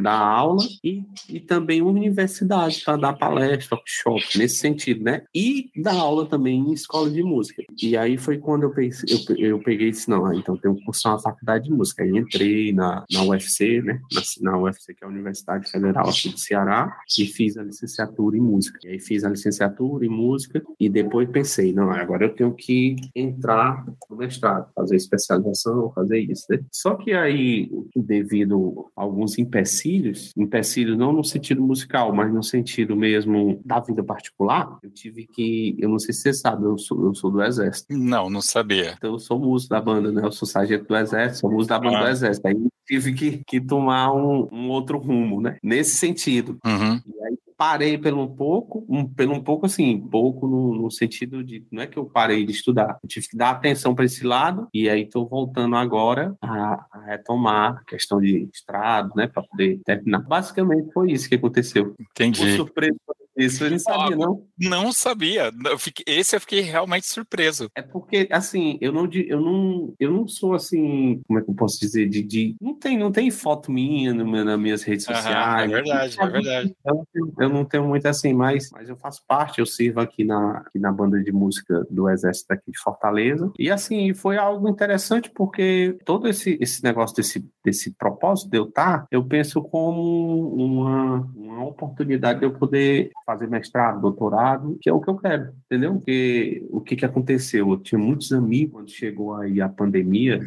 dar aula e, e também universidades para dar palestra, workshop, nesse sentido, né? E dar aula também em escola de música. E aí foi quando eu, pensei, eu, eu peguei disse, não, ah, então tenho que cursar uma faculdade de música. Aí entrei na, na UFC, né? Na, na UFC, que é a Universidade Federal aqui do Ceará, e fiz a licenciatura em música. E aí fiz a licenciatura em música e depois pensei, não, agora eu tenho que entrar no mestrado, fazer especialização, fazer isso. Né? Só que aí, devido a alguns empecilhos, empecilhos não no sentido musical, mas no sentido mesmo da vida particular, eu tive que, eu não sei se você sabe, eu sou, eu sou do Exército. Não, não sabia. Então eu sou músico da banda, né? Eu sou sargento do Exército, sou músico da banda ah. do Exército. Aí tive que, que tomar um, um, outro rumo, né? Nesse sentido. Uhum. E aí parei pelo um pouco, um, pelo um pouco assim, pouco no, no, sentido de, não é que eu parei de estudar, eu tive que dar atenção para esse lado, e aí estou voltando agora a, a, retomar a questão de estrado, né, para poder terminar. Basicamente foi isso que aconteceu. Entendi. Por surpresa isso eu não sabia, não. Não sabia. Eu fiquei, esse eu fiquei realmente surpreso. É porque, assim, eu não, eu não, eu não sou assim, como é que eu posso dizer? De, de não, tem, não tem foto minha no, nas minhas redes sociais. é verdade, é verdade. Eu, eu, não tenho muito assim, mas, mas eu faço parte, eu sirvo aqui na, aqui na banda de música do Exército aqui de Fortaleza. E assim, foi algo interessante porque todo esse, esse negócio desse, desse propósito de eu estar, eu penso como uma, uma oportunidade de eu poder fazer mestrado, doutorado, que é o que eu quero, entendeu? Porque o que, que aconteceu? Eu tinha muitos amigos quando chegou aí a pandemia,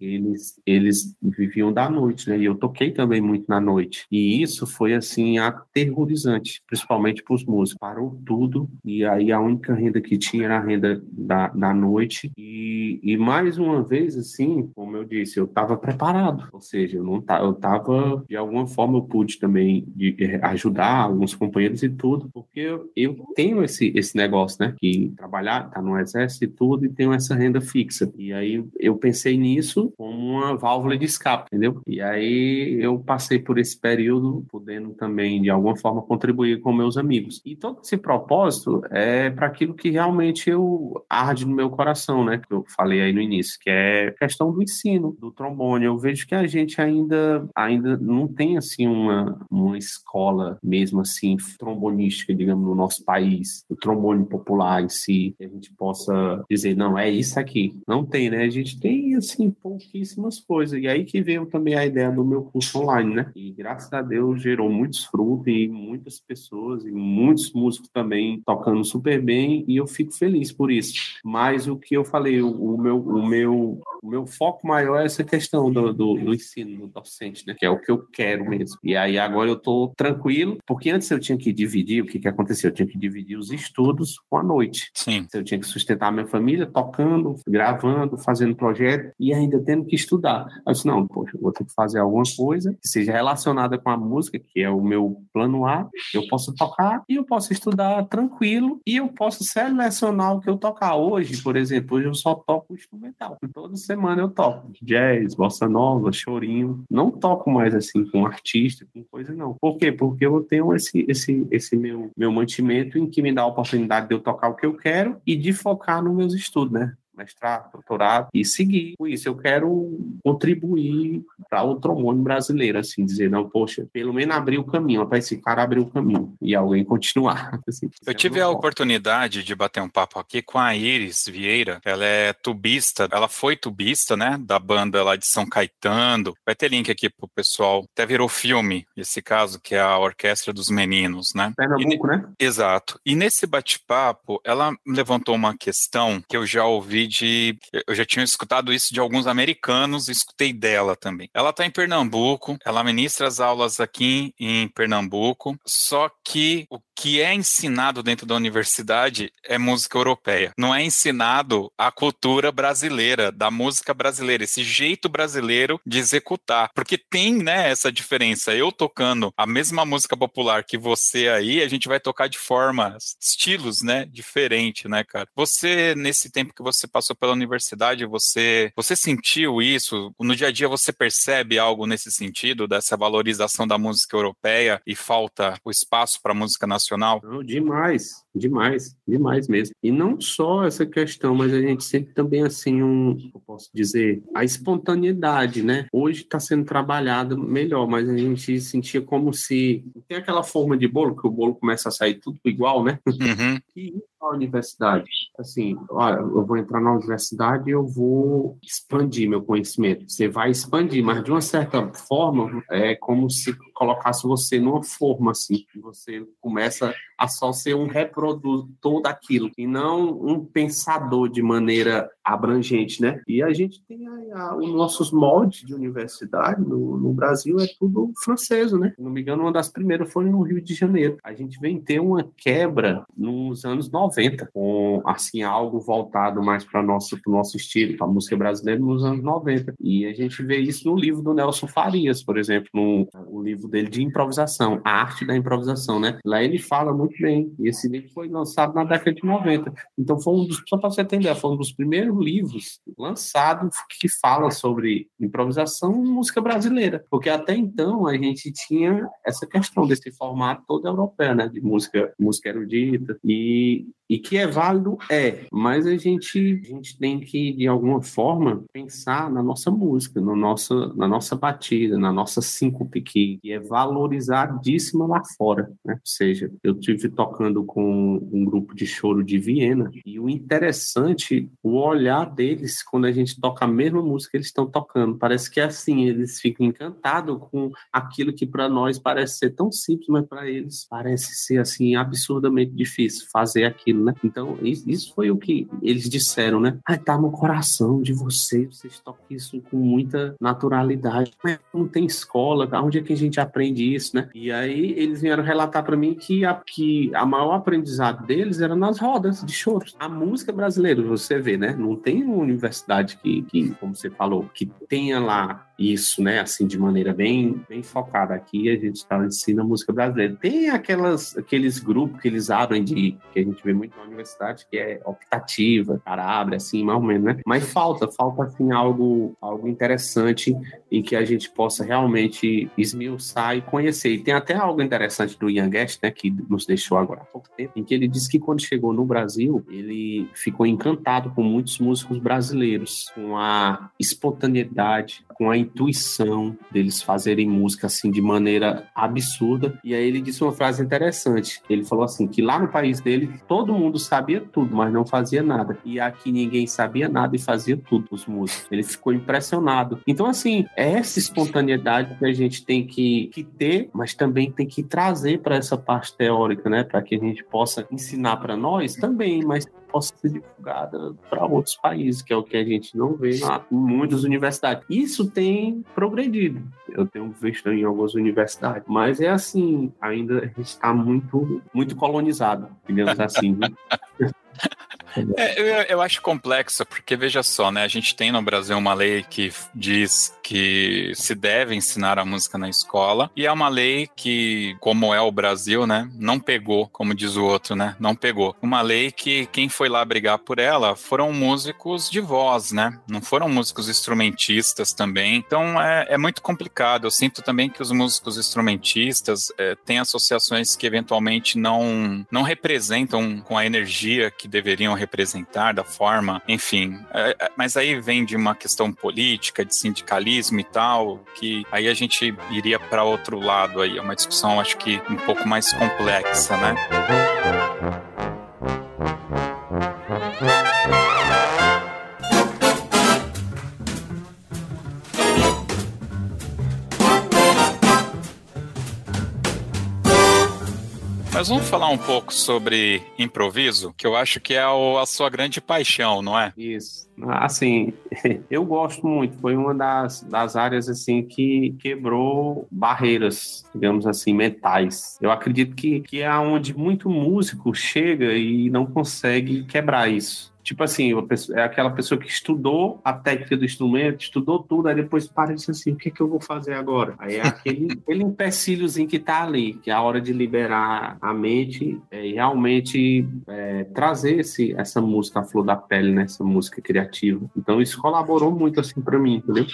eles, eles viviam da noite, né? E eu toquei também muito na noite. E isso foi, assim, aterrorizante, principalmente para os músicos. Parou tudo e aí a única renda que tinha era a renda da, da noite. E, e mais uma vez, assim, como eu disse, eu estava preparado. Ou seja, eu não tá, eu estava, de alguma forma, eu pude também de, ajudar alguns companheiros e tudo, porque eu, eu tenho esse, esse negócio, né? Que trabalhar, tá no exército e tudo, e tenho essa renda fixa. E aí eu pensei nisso como uma válvula de escape, entendeu? E aí eu passei por esse período podendo também, de alguma forma, contribuir com meus amigos. E todo esse propósito é para aquilo que realmente eu arde no meu coração, né? Que eu falei aí no início, que é questão do ensino, do trombone. Eu vejo que a gente ainda, ainda não tem, assim, uma, uma escola mesmo, assim, trombonística, digamos, no nosso país, o trombone popular em si, que a gente possa dizer, não, é isso aqui. Não tem, né? A gente tem, assim, pouquíssimas coisas. E aí que veio também a ideia do meu curso online, né? E graças a Deus gerou muitos frutos e muitas pessoas e muitos músicos também tocando super bem e eu fico feliz por isso. Mas o que eu falei, o, o meu, o meu o meu foco maior é essa questão do, do, do, ensino, do docente, né? Que é o que eu quero mesmo. E aí agora eu tô tranquilo, porque antes eu tinha que dividir, o que que aconteceu? Eu tinha que dividir os estudos com a noite. Sim. Eu tinha que sustentar a minha família tocando, gravando, fazendo projeto e ainda tendo que estudar. Eu disse, não, poxa, eu vou ter que fazer alguma coisa que seja relacionada com a música, que é o meu plano A, eu posso tocar e eu posso estudar tranquilo e eu posso selecionar o que eu tocar hoje, por exemplo, hoje eu só toco instrumental. Todos semana eu toco. Jazz, bossa nova, chorinho. Não toco mais assim com artista, com coisa não. Por quê? Porque eu tenho esse, esse, esse meu, meu mantimento em que me dá a oportunidade de eu tocar o que eu quero e de focar nos meus estudos, né? Mestrado, doutorado e seguir com isso. Eu quero contribuir para o trombone brasileiro, assim, dizer, não, poxa, pelo menos abrir o caminho, para esse cara abrir o caminho e alguém continuar. Assim, eu tive a oportunidade de bater um papo aqui com a Iris Vieira, ela é tubista, ela foi tubista, né, da banda lá de São Caetano. Vai ter link aqui pro pessoal. Até virou filme, esse caso, que é a Orquestra dos Meninos, né? Pernambuco, e, né? Exato. E nesse bate-papo, ela levantou uma questão que eu já ouvi de. Eu já tinha escutado isso de alguns americanos, escutei dela também. Ela está em Pernambuco, ela ministra as aulas aqui em Pernambuco, só que o que é ensinado dentro da universidade é música europeia. Não é ensinado a cultura brasileira, da música brasileira, esse jeito brasileiro de executar. Porque tem, né, essa diferença. Eu tocando a mesma música popular que você aí, a gente vai tocar de formas, estilos, né, diferente, né, cara? Você, nesse tempo que você passou pela universidade, você, você sentiu isso? No dia a dia você percebe algo nesse sentido, dessa valorização da música europeia e falta o espaço para a música nacional? Não, demais, demais, demais mesmo. E não só essa questão, mas a gente sempre também, assim, um, eu posso dizer, a espontaneidade, né? Hoje está sendo trabalhado melhor, mas a gente sentia como se tem aquela forma de bolo, que o bolo começa a sair tudo igual, né? Uhum. E a universidade, assim, olha, eu vou entrar na universidade e eu vou expandir meu conhecimento. Você vai expandir, mas de uma certa forma é como se colocasse você numa forma assim, você começa a só ser um reprodutor daquilo e não um pensador de maneira abrangente, né? E a gente tem a, a, os nossos moldes de universidade no, no, Brasil é tudo francês, né? Se não me engano, uma das primeiras foi no Rio de Janeiro. A gente vem ter uma quebra nos anos 90, com assim algo voltado mais para nosso nosso estilo, para música brasileira nos anos 90. E a gente vê isso no livro do Nelson Farias, por exemplo, no o livro dele de improvisação, a arte da improvisação, né? Lá ele fala muito bem. E esse livro foi lançado na década de 90. Então foi um dos, só para você entender, foi um dos primeiros livros lançados que fala sobre improvisação e música brasileira, porque até então a gente tinha essa questão desse formato todo europeu, né, de música, música erudita. E e que é válido, é, mas a gente, a gente tem que, de alguma forma, pensar na nossa música, no nossa, na nossa batida, na nossa síncope, que, é valorizadíssima lá fora. Né? Ou seja, eu tive tocando com um grupo de choro de Viena, e o interessante, o olhar deles, quando a gente toca a mesma música que eles estão tocando, parece que é assim, eles ficam encantados com aquilo que para nós parece ser tão simples, mas para eles parece ser assim absurdamente difícil fazer aquilo aquilo, né? Então, isso foi o que eles disseram, né? Ah, tá no coração de vocês, vocês tocam isso com muita naturalidade. Mas não tem escola, onde é que a gente aprende isso, né? E aí eles vieram relatar para mim que a, que a maior aprendizado deles era nas rodas de choros. A música brasileira, você vê, né? Não tem uma universidade que, que como você falou, que tenha lá isso, né, assim, de maneira bem, bem focada. Aqui a gente tá, ensina música brasileira. Tem aquelas, aqueles grupos que eles abrem de, que a gente vê muito na universidade, que é optativa, cara abre, assim, mais ou menos, né? Mas falta, falta, assim, algo, algo interessante em que a gente possa realmente esmiuçar e conhecer. E tem até algo interessante do Ian Guest, né, que nos deixou agora há pouco tempo, em que ele disse que quando chegou no Brasil, ele ficou encantado com muitos músicos brasileiros, com a espontaneidade, com a intuição deles fazerem música assim de maneira absurda. E aí ele disse uma frase interessante. Ele falou assim que lá no país dele todo mundo sabia tudo, mas não fazia nada. E aqui ninguém sabia nada e fazia tudo os músicos. Ele ficou impressionado. Então assim, essa espontaneidade que a gente tem que, que ter, mas também tem que trazer para essa parte teórica, né, para que a gente possa ensinar para nós também, mas possa ser divulgada para outros países, que é o que a gente não vê na, em muitas universidades. Isso tem progredido. Eu tenho visto em algumas universidades, mas é assim, ainda está muito, muito colonizado, digamos assim. É, eu, eu, acho complexo, porque veja só, né? A gente tem no Brasil uma lei que diz que se deve ensinar a música na escola, e é uma lei que, como é o Brasil, né? Não pegou, como diz o outro, né? Não pegou. Uma lei que quem foi lá brigar por ela foram músicos de voz, né? Não foram músicos instrumentistas também. Então é, é muito complicado. Eu sinto também que os músicos instrumentistas é, têm associações que eventualmente não, não representam com a energia que deveriam representar, da forma, enfim. É, é, mas aí vem de uma questão política, de sindicalismo e tal, que aí a gente iria para outro lado aí. É uma discussão, acho que um pouco mais complexa, né? Mas vamos falar um pouco sobre improviso, que eu acho que é a sua grande paixão, não é? Isso. Assim, eu gosto muito. Foi uma das, das áreas assim que quebrou barreiras, digamos assim, mentais. Eu acredito que, que é onde muito músico chega e não consegue quebrar isso. Tipo assim, é aquela pessoa que estudou a técnica do instrumento, estudou tudo, aí depois para e diz assim, o que, é que eu vou fazer agora? Aí é aquele, aquele empecilhozinho que tá ali, que é a hora de liberar a mente é, e realmente é, trazer esse, essa música à flor da pele, né? Essa música criativa. Então isso colaborou muito assim para mim, entendeu?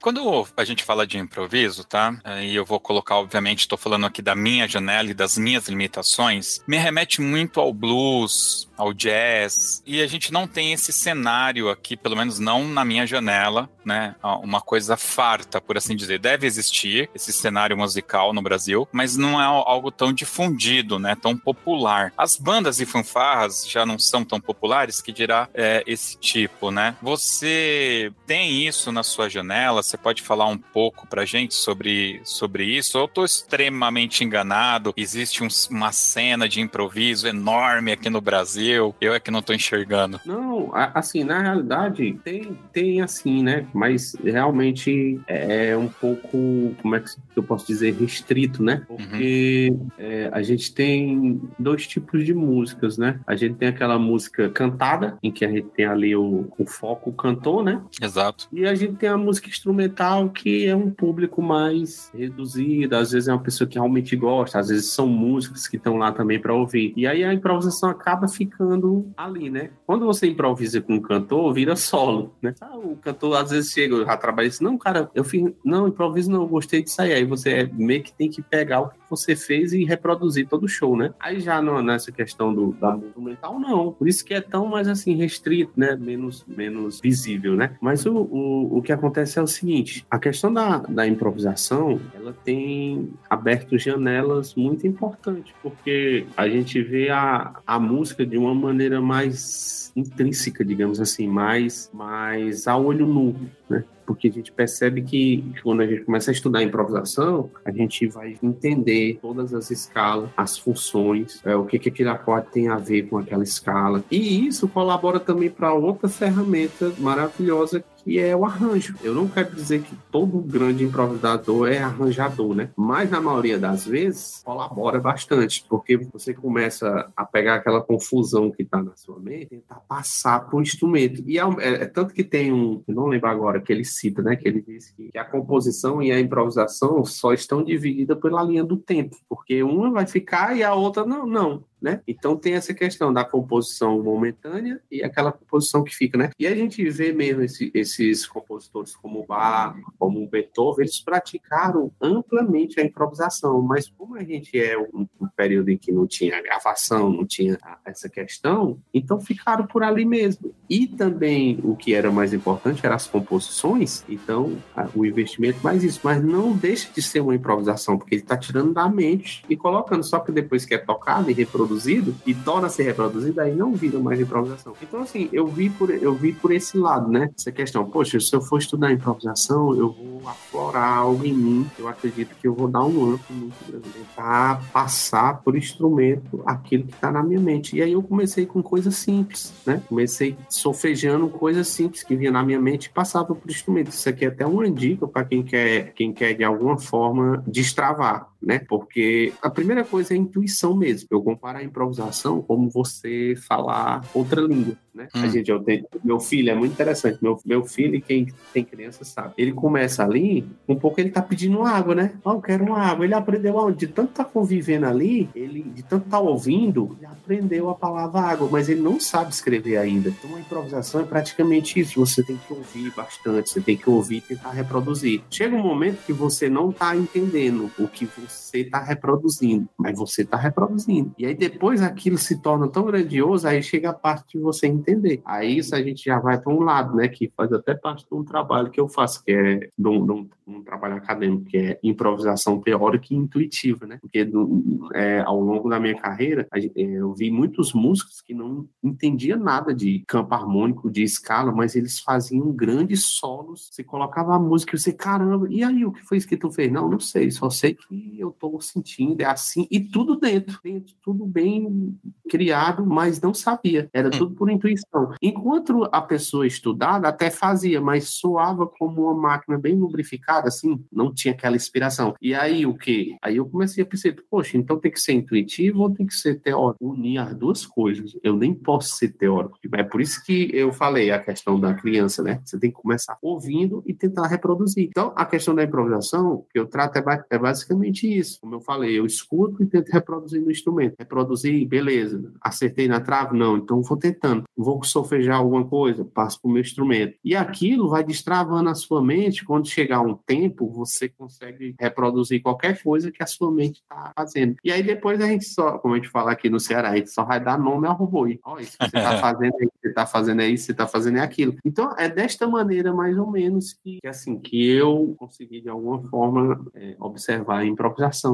Quando a gente fala de improviso, tá? E eu vou colocar, obviamente, estou falando aqui da minha janela e das minhas limitações, me remete muito ao blues, ao jazz, e a gente não tem esse cenário aqui, pelo menos não na minha janela, né? Uma coisa farta, por assim dizer. Deve existir esse cenário musical no Brasil, mas não é algo tão difundido, né? Tão popular. As bandas e fanfarras já não são tão populares que dirá é, esse tipo, né? Você tem isso na sua janela? Você pode falar um pouco pra gente sobre, sobre isso? Eu tô extremamente enganado. Existe um, uma cena de improviso enorme aqui no Brasil. Eu é que não tô enxergando. Não, assim, na realidade, tem, tem assim, né? Mas realmente é um pouco, como é que eu posso dizer, restrito, né? Uhum. Porque uhum. é, a gente tem dois tipos de músicas, né? A gente tem aquela música cantada, em que a gente tem ali o, o foco, o cantor, né? Exato. E a gente tem a música instrumental que é um público mais reduzido, às vezes é uma pessoa que realmente gosta, às vezes são músicos que estão lá também para ouvir. E aí a improvisação acaba ficando ali, né? Quando você improvisa com um cantor, vira solo, né? Ah, o cantor às vezes chega, eu já trabalhei assim, não, cara, eu fiz, não, improviso não, gostei disso aí. Aí você meio que tem que pegar o que você fez e reproduzir todo o show, né? Aí já no, nessa questão do, da instrumental, não. Por isso que é tão mais assim restrito, né? Menos, menos visível, né? Mas o, o, o que acontece é o seguinte: a questão da, da improvisação, ela tem aberto janelas muito importantes, porque a gente vê a, a música de uma maneira mais intrínseca, digamos assim, mais, mais a olho nu, né? porque a gente percebe que quando a gente começa a estudar improvisação, a gente vai entender todas as escalas, as funções, é, o que, que aquele acorde tem a ver com aquela escala. E isso colabora também para outra ferramenta maravilhosa que é o arranjo. Eu não quero dizer que todo grande improvisador é arranjador, né? Mas na maioria das vezes colabora bastante, porque você começa a pegar aquela confusão que está na sua mente e tentar passar para o instrumento. E é, é, tanto que tem um, eu não lembro agora, que ele cita, né? Que ele diz que, que a composição e a improvisação só estão divididas pela linha do tempo, porque uma vai ficar e a outra não, não. Né? Então tem essa questão da composição momentânea e aquela composição que fica, né? E a gente vê mesmo esse, esses compositores como Bach, como Beethoven, eles praticaram amplamente a improvisação, mas como a gente é um, um período em que não tinha gravação, não tinha essa questão, então ficaram por ali mesmo. E também o que era mais importante eram as composições, então a, o investimento mais isso, mas não deixa de ser uma improvisação, porque ele está tirando da mente e colocando, só que depois que é tocado e reproduzido e torna a ser reproduzido, aí não vira mais improvisação. Então, assim, eu vi por, eu vi por esse lado, né? Essa questão, poxa, se eu for estudar improvisação, eu vou aflorar algo em mim, eu acredito que eu vou dar um amplo muito grande, tentar passar por instrumento aquilo que está na minha mente. E aí eu comecei com coisas simples, né? Comecei sofejando coisas simples que vinha na minha mente e passava por instrumento. Isso aqui é até uma dica para quem quer, quem quer de alguma forma destravar né? Porque a primeira coisa é a intuição mesmo. Eu comparo a improvisação como você falar outra língua né? Hum. A gente, eu tenho, meu filho é muito interessante. Meu, meu filho, quem tem criança sabe. Ele começa ali, um pouco ele tá pedindo água, né? Ah, eu quero uma água. Ele aprendeu? De tanto tá convivendo ali, ele, de tanto tá ouvindo, ele aprendeu a palavra água, mas ele não sabe escrever ainda. Então a improvisação é praticamente isso. Você tem que ouvir bastante, você tem que ouvir e tentar reproduzir. Chega um momento que você não tá entendendo o que você tá reproduzindo, mas você tá reproduzindo. E aí depois aquilo se torna tão grandioso, aí chega a parte de você entender. Aí isso a gente já vai para um lado, né, que faz até parte de um trabalho que eu faço, que é de um, de um, um trabalho acadêmico, que é improvisação teórica e intuitiva, né? Porque do, é, ao longo da minha carreira, eu vi muitos músicos que não entendiam nada de campo harmônico, de escala, mas eles faziam grandes solos. Você colocava a música e você, caramba, e aí o que foi isso que tu fez? Não, não sei, só sei que eu tô sentindo, é assim, e tudo dentro, dentro tudo bem criado, mas não sabia. Era hum. tudo por intuição Enquanto a pessoa estudada até fazia, mas soava como uma máquina bem lubrificada, assim, não tinha aquela inspiração. E aí o que? Aí eu comecei a pensar, poxa, então tem que ser intuitivo ou tem que ser teórico? Unir as duas coisas. Eu nem posso ser teórico. É por isso que eu falei a questão da criança, né? Você tem que começar ouvindo e tentar reproduzir. Então, a questão da improvisação que eu trato é, é basicamente isso. Como eu falei, eu escuto e tento reproduzir no instrumento. Reproduzir, beleza. Acertei na trave? Não. Então, vou tentando vou solfejar alguma coisa, passo para o meu instrumento. E aquilo vai destravando a sua mente, quando chegar um tempo, você consegue reproduzir qualquer coisa que a sua mente está fazendo. E aí depois a gente só, como a gente fala aqui no Ceará, a gente só vai dar nome ao robô. Olha, isso que você está fazendo aí, você está fazendo é isso, você está fazendo é aquilo. Então, é desta maneira, mais ou menos, que, assim, que eu consegui, de alguma forma, é, observar a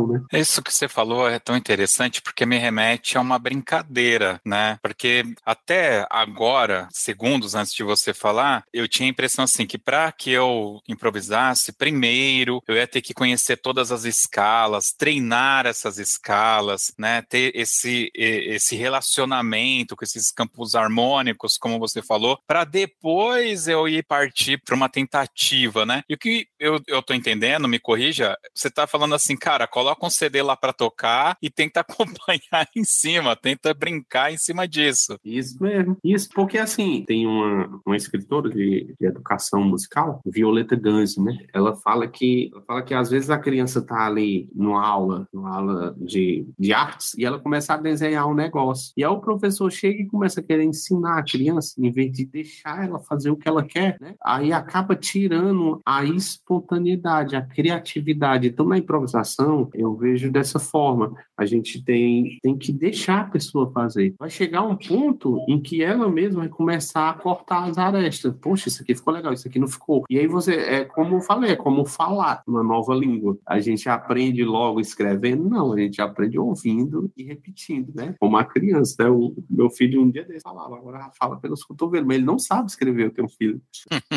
né? Isso que você falou é tão interessante, porque me remete a uma brincadeira, né? Porque até agora, segundos antes de você falar, eu tinha a impressão assim que para que eu improvisasse, primeiro eu ia ter que conhecer todas as escalas, treinar essas escalas, né, ter esse esse relacionamento com esses campos harmônicos, como você falou, para depois eu ir partir para uma tentativa, né? E o que eu, eu tô entendendo, me corrija, você tá falando assim, cara, coloca um CD lá para tocar e tenta acompanhar em cima, tenta brincar em cima disso. Isso mesmo. Isso, porque assim, tem uma, uma escritora de, de educação musical, Violeta Ganzi, né? Ela fala que ela fala que às vezes a criança tá ali numa aula, numa aula de, de artes, e ela começa a desenhar um negócio. E aí o professor chega e começa a querer ensinar a criança, em vez de deixar ela fazer o que ela quer, né? Aí acaba tirando a espontaneidade, a criatividade. Então, na improvisação, eu vejo dessa forma. A gente tem, tem que deixar a pessoa fazer. Vai chegar um ponto em que ela mesma vai começar a cortar as arestas. Poxa, isso aqui ficou legal, isso aqui não ficou. E aí você, é como eu falei, é como falar uma nova língua. A gente aprende logo escrevendo? Não, a gente aprende ouvindo e repetindo, né? Como a criança, né? O meu filho um dia desse falava, agora fala pelos cotovelos, mas ele não sabe escrever, eu tenho um filho.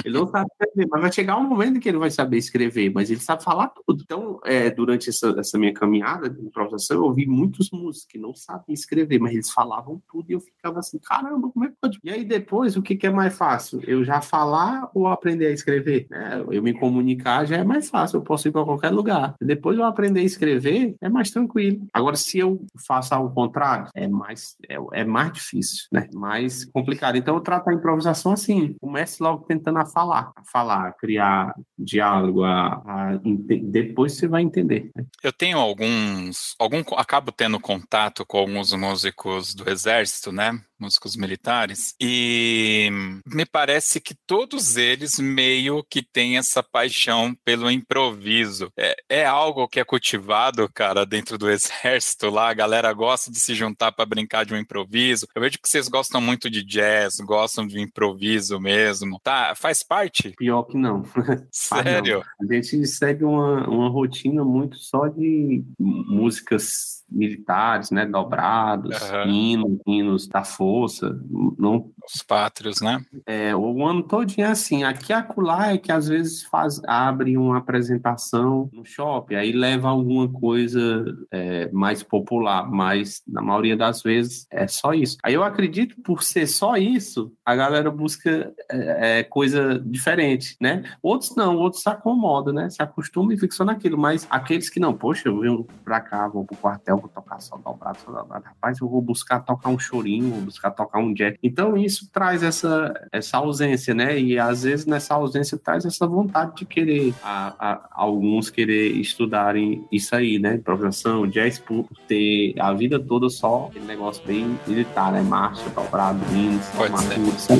Ele não sabe escrever, mas vai chegar um momento em que ele vai saber escrever, mas ele sabe falar tudo. Então, é, durante essa, essa minha caminhada de improvisação, eu ouvi muitos músicos que não sabem escrever, mas eles falavam tudo e eu ficava assim, caramba, como é que pode? E aí depois, o que, que é mais fácil? Eu já falar ou aprender a escrever? É, eu me comunicar já é mais fácil, eu posso ir para qualquer lugar. Depois eu aprender a escrever, é mais tranquilo. Agora, se eu faço ao contrário, é mais, é, é mais difícil, né? Mais complicado. Então, eu trato a improvisação assim, comece logo tentando a falar, a falar, a criar diálogo, a, a depois você vai entender. Né? Eu tenho alguns, algum, acabo tendo contato com alguns músicos do exército, né? Músicos militares, e me parece que todos eles meio que têm essa paixão pelo improviso. É, é algo que é cultivado, cara, dentro do exército lá, a galera gosta de se juntar para brincar de um improviso. Eu vejo que vocês gostam muito de jazz, gostam de improviso mesmo. Tá, faz parte? Pior que não. Sério? A gente segue uma, uma rotina muito só de músicas militares, né, dobrados, uhum. hinos, hinos da força, não os pátrios, né? É, o ano todo é assim, aqui acolá é que às vezes faz, abre uma apresentação no shopping, aí leva alguma coisa é, mais popular, mas na maioria das vezes é só isso. Aí eu acredito por ser só isso, a galera busca é, é coisa diferente, né? Outros não, outros se acomodam, né? Se acostumam e ficam só naquilo, mas aqueles que não, poxa, eu venho pra cá, vou pro quartel, vou tocar só dobrado, só dobrado. Rapaz, eu vou buscar tocar um chorinho, vou buscar tocar um jazz. Então isso traz essa, essa ausência, né? E às vezes nessa ausência traz essa vontade de querer, a, a alguns querer estudarem isso aí, né? Improvisação, jazz, por ter a vida toda só aquele negócio bem militar, né? Marcha, dobrado, hinos, formatura, isso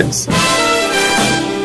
aí, isso aí,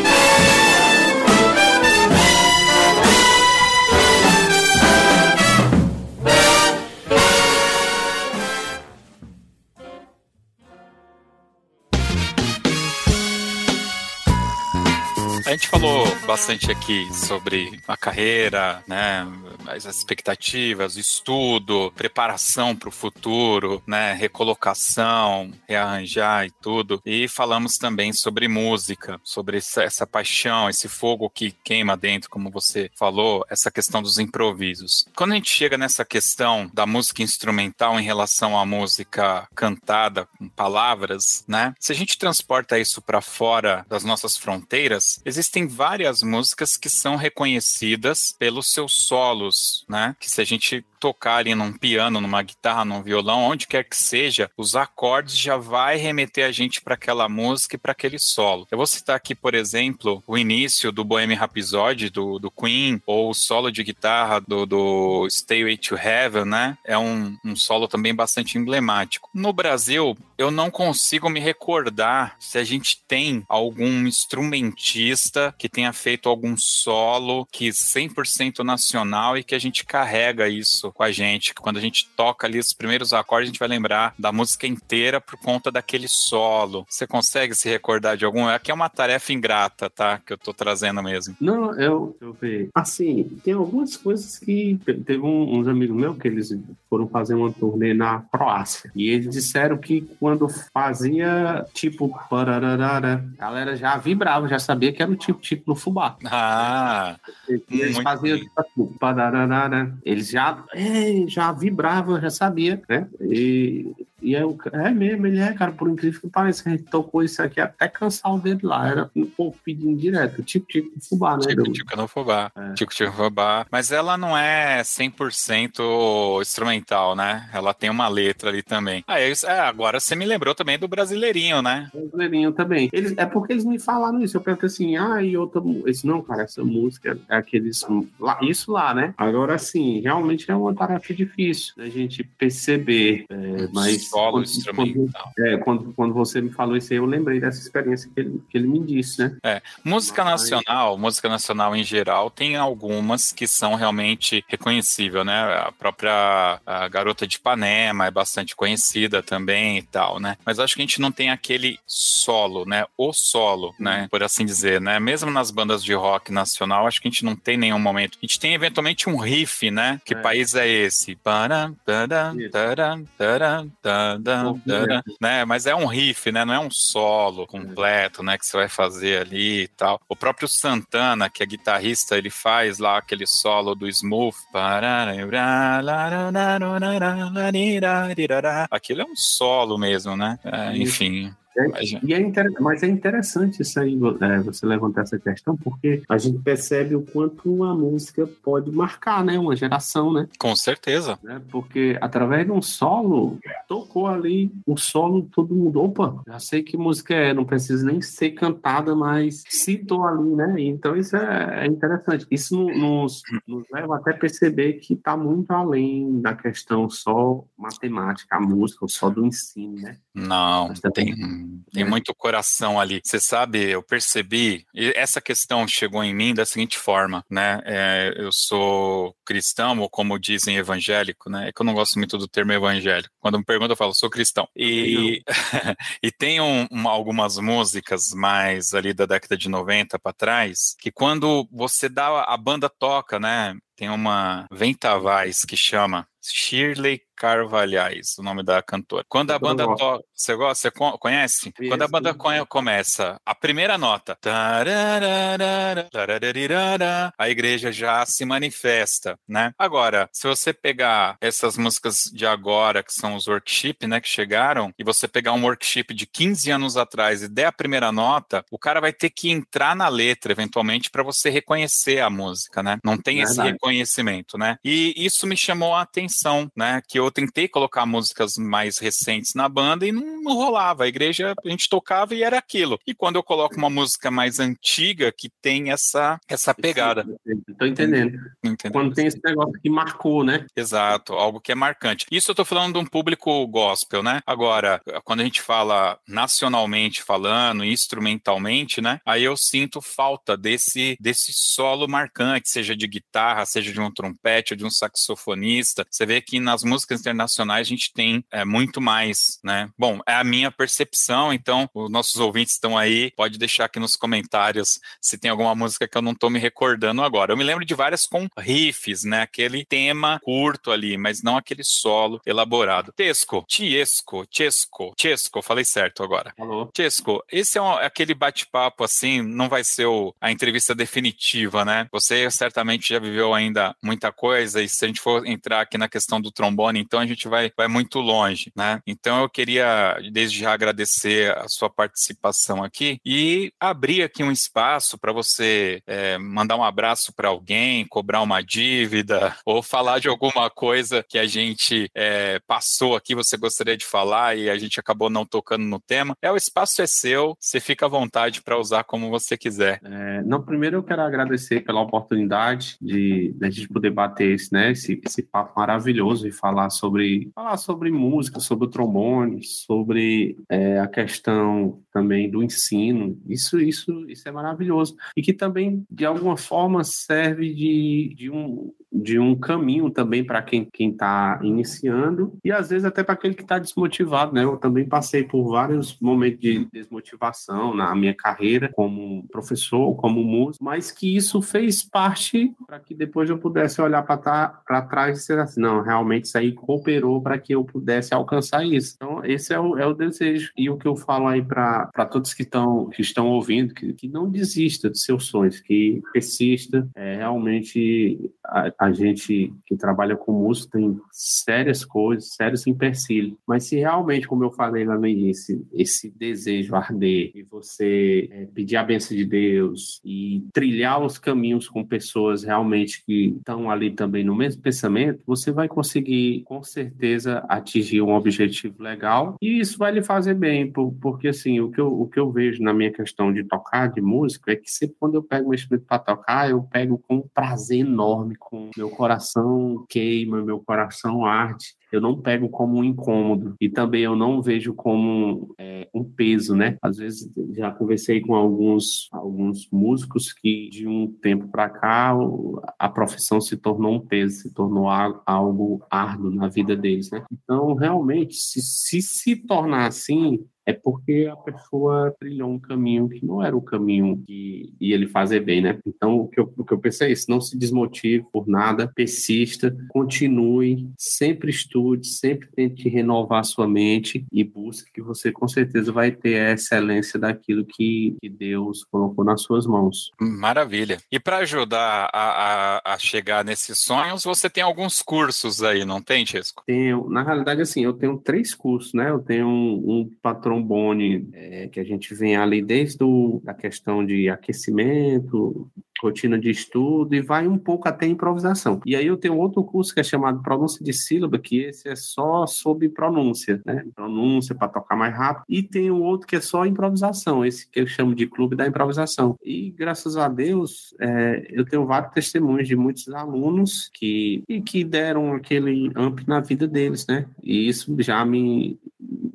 A gente falou bastante aqui sobre a carreira, né, as expectativas, estudo, preparação para o futuro, né, recolocação, rearranjar e tudo. E falamos também sobre música, sobre essa, paixão, esse fogo que queima dentro, como você falou, essa questão dos improvisos. Quando a gente chega nessa questão da música instrumental em relação à música cantada com palavras, né? Se a gente transporta isso para fora das nossas fronteiras, existem várias músicas que são reconhecidas pelos seus solos, né? Que se a gente tocar ali num piano, numa guitarra, num violão, onde quer que seja, os acordes já vai remeter a gente para aquela música e para aquele solo. Eu vou citar aqui, por exemplo, o início do Bohemian Rhapsody do, do Queen, ou o solo de guitarra do, do Stairway to Heaven, né? É um, um solo também bastante emblemático. No Brasil, eu não consigo me recordar se a gente tem algum instrumentista que tenha feito algum solo que 100% nacional e que a gente carrega isso com a gente. Quando a gente toca ali os primeiros acordes, a gente vai lembrar da música inteira por conta daquele solo. Você consegue se recordar de algum? Aqui é uma tarefa ingrata, tá? Que eu tô trazendo mesmo. Não, eu, eu. Assim, tem algumas coisas que. Teve um, uns amigos meus que eles foram fazer uma turnê na Croácia. E eles disseram que quando fazia tipo. A galera já vibrava, já sabia que era tipo, tipo no fubá. Ah! Eles faziam tipo, pararara, eles já é, já vibrava, já sabia, né? E e aí, é mesmo, ele é, cara, por incrível que pareça, a gente tocou isso aqui até cansar o dedo lá. Era um pouco pedindo direto, tipo, tipo fubá, né? Tipo, tipo no fubá. É. Tipo, tipo fubá. Mas ela não é 100% instrumental, né? Ela tem uma letra ali também. Ah, é, é, agora você me lembrou também do Brasileirinho, né? Brasileirinho também. Eles, é porque eles me falaram isso. Eu perguntei assim, ah, e outra. Esse, não, cara, essa música é aqueles. Lá, isso lá, né? Agora, sim, realmente é uma tarefa difícil a gente perceber, é, mas solo quando. Quando, é, quando, quando você me falou isso aí, eu lembrei dessa experiência que ele, que ele me disse, né? É, música Mas... nacional, música nacional em geral, tem algumas que são realmente reconhecíveis, né? A própria a Garota de Ipanema é bastante conhecida também e tal, né? Mas acho que a gente não tem aquele solo, né? O solo, né? Por assim dizer, né? Mesmo nas bandas de rock nacional, acho que a gente não tem nenhum momento. A gente tem eventualmente um riff, né? Que é. país é esse? Né? Mas é um riff, né? Não é um solo completo, né? Que você vai fazer ali e tal. O próprio Santana, que é guitarrista, ele faz lá aquele solo do Smooth. Aquilo é um solo mesmo, né? É, enfim. É, e é inter... Mas é interessante isso aí, é, você levantar essa questão, porque a gente percebe o quanto a música pode marcar, né? Uma geração, né? Com certeza. Né? Porque através de um solo, tocou ali o solo, todo mundo, opa, já sei que música é, não precisa nem ser cantada, mas citou ali, né? Então isso é, é interessante. Isso nos, nos leva até a perceber que está muito além da questão só matemática, a música, só do ensino, né? Não, tem, tem é. muito coração ali. Você sabe, eu percebi, e essa questão chegou em mim da seguinte forma, né? É, eu sou cristão, ou como dizem evangélico, né? É que eu não gosto muito do termo evangélico. Quando me perguntam, eu falo, sou cristão. E, e tem um, uma, algumas músicas mais ali da década de 90 para trás, que quando você dá, a banda toca, né? Tem uma Ventavais que chama Shirley Carvalhais, o nome da cantora. Quando a banda toca, você gosta, você conhece? Isso. Quando a banda começa, a primeira nota, a igreja já se manifesta, né? Agora, se você pegar essas músicas de agora, que são os workshop, né, que chegaram, e você pegar um workshop de 15 anos atrás e der a primeira nota, o cara vai ter que entrar na letra, eventualmente, para você reconhecer a música, né? Não tem Verdade. esse reconhecimento, né? E isso me chamou a atenção, né? Que eu tentei colocar músicas mais recentes na banda e não, não, rolava. A igreja, a gente tocava e era aquilo. E quando eu coloco uma música mais antiga que tem essa, essa pegada. Estou entendendo. entendendo. Quando tem esse negócio que marcou, né? Exato, algo que é marcante. Isso eu estou falando de um público gospel, né? Agora, quando a gente fala nacionalmente falando, instrumentalmente, né? Aí eu sinto falta desse, desse solo marcante, seja de guitarra, seja de um trompete ou de um saxofonista. Você vê que nas músicas internacionais a gente tem é, muito mais, né? Bom, é a minha percepção, então os nossos ouvintes estão aí, pode deixar aqui nos comentários se tem alguma música que eu não estou me recordando agora. Eu me lembro de várias com riffs, né? Aquele tema curto ali, mas não aquele solo elaborado. Tesco, Tiesco, Chesco, Chesco, falei certo agora. Alô. Chesco, esse é um, aquele bate-papo assim, não vai ser o, a entrevista definitiva, né? Você certamente já viveu ainda muita coisa e se a gente for entrar aqui na questão do trombone, então a gente vai, vai muito longe, né? Então eu queria, desde já, agradecer a sua participação aqui e abrir aqui um espaço para você é, mandar um abraço para alguém, cobrar uma dívida ou falar de alguma coisa que a gente é, passou aqui, você gostaria de falar e a gente acabou não tocando no tema. É, o espaço é seu, você fica à vontade para usar como você quiser. É, não, primeiro eu quero agradecer pela oportunidade de, de a gente poder bater esse, né, esse, esse papo maravilhoso e falar sobre falar sobre música, sobre o trombone, sobre é, a questão também do ensino. Isso, isso, isso é maravilhoso e que também de alguma forma serve de, de um de um caminho também para quem está iniciando e às vezes até para aquele que está desmotivado, né? Eu também passei por vários momentos de desmotivação na minha carreira como professor, como músico, mas que isso fez parte para que depois eu pudesse olhar para trás e dizer assim, não, realmente isso aí cooperou para que eu pudesse alcançar isso. Então esse é o, é o desejo e o que eu falo aí para todos que estão que estão ouvindo, que, que não desista dos seus sonhos, que persista, é, realmente a, gente que trabalha com música tem sérias coisas, sérios empecilhos. Mas se realmente, como eu falei lá no início, esse desejo arder e você é, pedir a bênção de Deus e trilhar os caminhos com pessoas realmente que estão ali também no mesmo pensamento, você vai conseguir com certeza atingir um objetivo legal legal e isso vai lhe fazer bem, porque assim, o que eu, o que eu vejo na minha questão de tocar, de música, é que sempre quando eu pego um instrumento para tocar, eu pego com um prazer enorme, com meu coração queima, meu coração arde eu não pego como um incômodo e também eu não vejo como é, um peso, né? Às vezes já conversei com alguns alguns músicos que de um tempo para cá a profissão se tornou um peso, se tornou algo árduo na vida deles, né? Então realmente se se, se tornar assim é porque a pessoa trilhou um caminho que não era o caminho que ia ele fazer bem, né? Então, o que, eu, o que eu pensei é isso, não se desmotive por nada, persista, continue, sempre estude, sempre tente renovar sua mente e busque que você com certeza vai ter a excelência daquilo que, que Deus colocou nas suas mãos. Maravilha. E para ajudar a, a, a, chegar nesses sonhos, você tem alguns cursos aí, não tem, Chesco? Tenho. Na realidade, assim, eu tenho três cursos, né? Eu tenho um, um patrão trombone, é, que a gente vem ali desde o, a questão de aquecimento, rotina de estudo e vai um pouco até improvisação. E aí eu tenho outro curso que é chamado pronúncia de sílaba, que esse é só sobre pronúncia, né? Pronúncia para tocar mais rápido. E tem um outro que é só improvisação, esse que eu chamo de clube da improvisação. E graças a Deus, é, eu tenho vários testemunhos de muitos alunos que, que deram aquele amp na vida deles, né? E isso já me,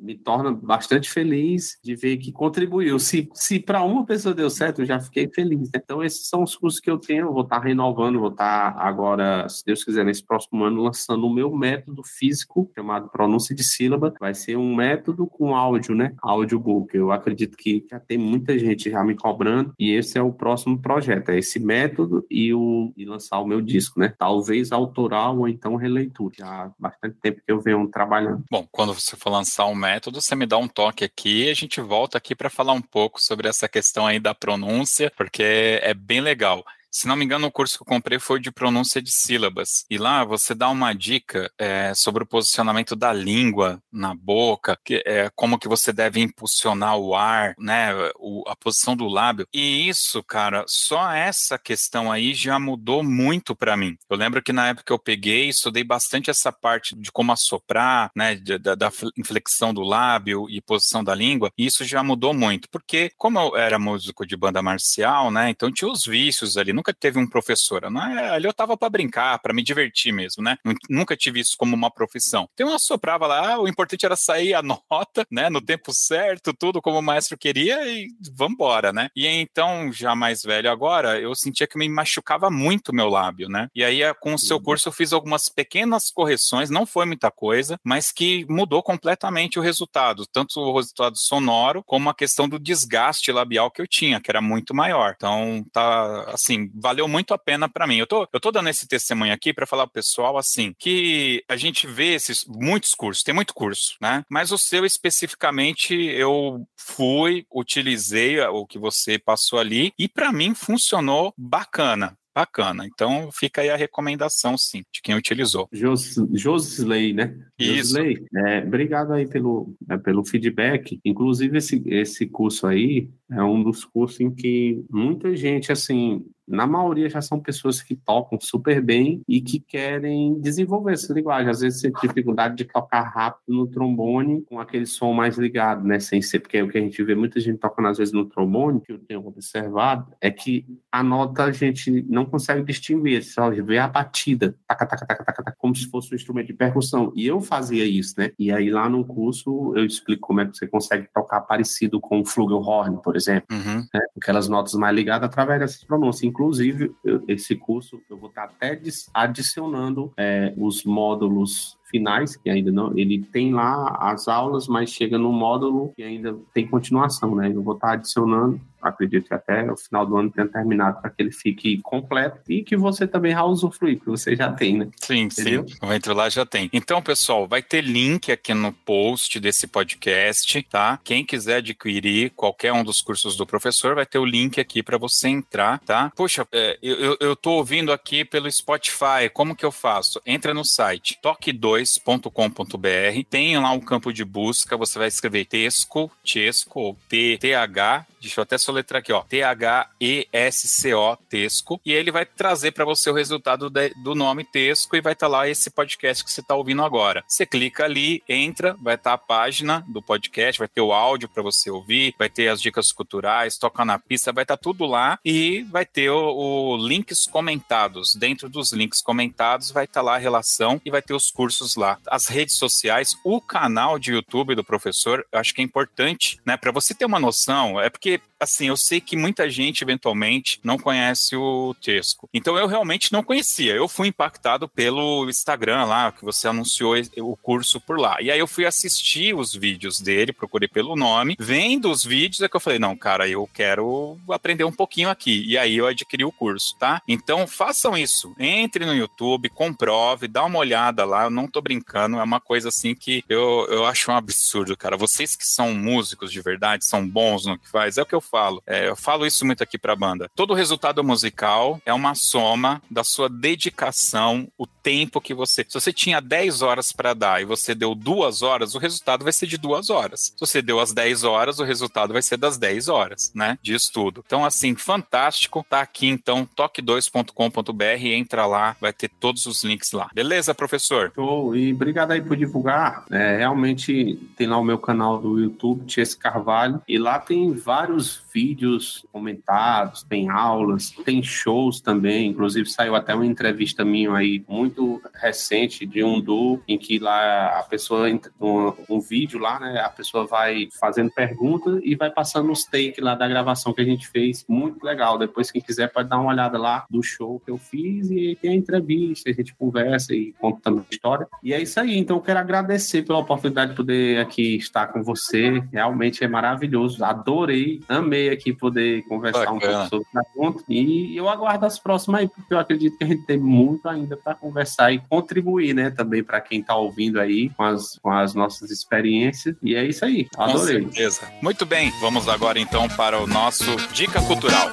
me torna bastante feliz de ver que contribuiu. Se, se para uma pessoa deu certo, eu já fiquei feliz. Né? Então, esses são os cursos que eu tenho. Vou estar tá renovando, vou estar tá agora, se Deus quiser, nesse próximo ano, lançando o meu método físico, chamado Pronúncia de Sílaba. Vai ser um método com áudio, né? Audiobook. Eu acredito que já tem muita gente já me cobrando e esse é o próximo projeto. É esse método e, o, e lançar o meu disco, né? Talvez autoral ou então releitura. Já há bastante tempo que eu venho trabalhando. Bom, quando você for lançar um método, você me dá um toque aqui a gente volta aqui para falar um pouco sobre essa questão aí da pronúncia, porque é bem legal. Se não me engano, o curso que eu comprei foi de pronúncia de sílabas. E lá você dá uma dica é, sobre o posicionamento da língua na boca, que, é, como que você deve impulsionar o ar, né, o, a posição do lábio. E isso, cara, só essa questão aí já mudou muito para mim. Eu lembro que na época eu peguei, estudei bastante essa parte de como assoprar, né, da, da inflexão do lábio e posição da língua. E isso já mudou muito, porque como eu era músico de banda marcial, né, então tinha os vícios ali. Nunca teve um professor. Né? Ali eu tava para brincar, para me divertir mesmo, né? Nunca tive isso como uma profissão. Então eu soprava lá, o importante era sair a nota, né? No tempo certo, tudo como o maestro queria e vambora, né? E então, já mais velho agora, eu sentia que me machucava muito meu lábio, né? E aí, com o seu uhum. curso, eu fiz algumas pequenas correções, não foi muita coisa, mas que mudou completamente o resultado, tanto o resultado sonoro, como a questão do desgaste labial que eu tinha, que era muito maior. Então, tá, assim, valeu muito a pena para mim. Eu tô, eu tô dando esse testemunho aqui para falar pro pessoal assim, que a gente vê esses muitos cursos, tem muito curso, né? Mas o seu especificamente eu fui, utilizei o que você passou ali e para mim funcionou bacana. Bacana. Então fica aí a recomendação, sim, de quem utilizou. Jos, Josley, né? Isso. Josley, é, obrigado aí pelo, é, pelo feedback. Inclusive, esse, esse curso aí é um dos cursos em que muita gente, assim, na maioria já são pessoas que tocam super bem e que querem desenvolver essa linguagem. Às vezes você tem dificuldade de tocar rápido no trombone com aquele som mais ligado, né? Sem ser, porque é o que a gente vê muita gente tocando às vezes no trombone, que eu tenho observado, é que a nota a gente não consegue distinguir, só vê a batida, taca, taca, taca, taca, taca, como se fosse um instrumento de percussão. E eu fazia isso, né? E aí lá no curso eu explico como é que você consegue tocar parecido com o flugelhorn, por exemplo, uhum. né? aquelas notas mais ligadas através dessas pronúncias. Inclusive, eu, esse curso eu vou estar até adicionando é, os módulos finais, que ainda não, ele tem lá as aulas, mas chega no módulo que ainda tem continuação, né? Eu vou estar adicionando acredito que até o final do ano tenha terminado para que ele fique completo e que você também vai usufruir, porque você já tem, né? Sim, Entendeu? sim. Eu entro lá já tem. Então, pessoal, vai ter link aqui no post desse podcast, tá? Quem quiser adquirir qualquer um dos cursos do professor, vai ter o link aqui para você entrar, tá? Poxa, é, eu, eu tô ouvindo aqui pelo Spotify, como que eu faço? Entra no site toque2 toque2.com.br. Tem lá um campo de busca, você vai escrever Tesco, Tesco, ou T-T-H, deixa eu até soletrar aqui, ó, T-H-E-S-C-O, Tesco, e ele vai trazer para você o resultado de, do nome Tesco e vai estar tá lá esse podcast que você está ouvindo agora. Você clica ali, entra, vai estar tá a página do podcast, vai ter o áudio para você ouvir, vai ter as dicas culturais, toca na pista, vai estar tá tudo lá e vai ter o, o, links comentados. Dentro dos links comentados vai estar tá lá a relação e vai ter os cursos lá. As redes sociais, o canal de YouTube do professor, eu acho que é importante, né, para você ter uma noção, é porque assim, eu sei que muita gente eventualmente não conhece o Tesco. Então eu realmente não conhecia. Eu fui impactado pelo Instagram lá, que você anunciou o curso por lá. E aí eu fui assistir os vídeos dele, procurei pelo nome. Vendo os vídeos é que eu falei, não, cara, eu quero aprender um pouquinho aqui. E aí eu adquiri o curso, tá? Então façam isso. Entre no YouTube, comprove, dá uma olhada lá. Eu não tô brincando, é uma coisa assim que eu, eu acho um absurdo, cara. Vocês que são músicos de verdade, são bons no que faz, é o que eu falo. É, eu falo isso muito aqui pra banda. Todo resultado musical é uma soma da sua dedicação, o tempo que você. Se você tinha 10 horas para dar e você deu duas horas, o resultado vai ser de duas horas. Se você deu as 10 horas, o resultado vai ser das 10 horas, né? De estudo. Então, assim, fantástico. Tá aqui, então, toque2.com.br, entra lá, vai ter todos os links lá. Beleza, professor? Show. E obrigado aí por divulgar. É, realmente tem lá o meu canal do YouTube, Tias Carvalho, e lá tem vários vídeos comentados, tem aulas, tem shows também. Inclusive, saiu até uma entrevista minha aí muito recente de um duo em que lá a pessoa, um, um vídeo lá, né? A pessoa vai fazendo perguntas e vai passando os takes lá da gravação que a gente fez. Muito legal. Depois, quem quiser, pode dar uma olhada lá do show que eu fiz e tem a entrevista, a gente conversa e conta também a história. E é isso aí. Então, eu quero agradecer pela oportunidade de poder aqui estar com você. Realmente é maravilhoso. Adorei, amei aqui poder conversar Bacana. um pouco sobre o assunto. E eu aguardo as próximas aí, porque eu acredito que a gente tem muito ainda para conversar e contribuir, né, também para quem está ouvindo aí com as, com as nossas experiências. E é isso aí. Adorei. Com certeza. Muito bem. Vamos agora então para o nosso Dica Cultural.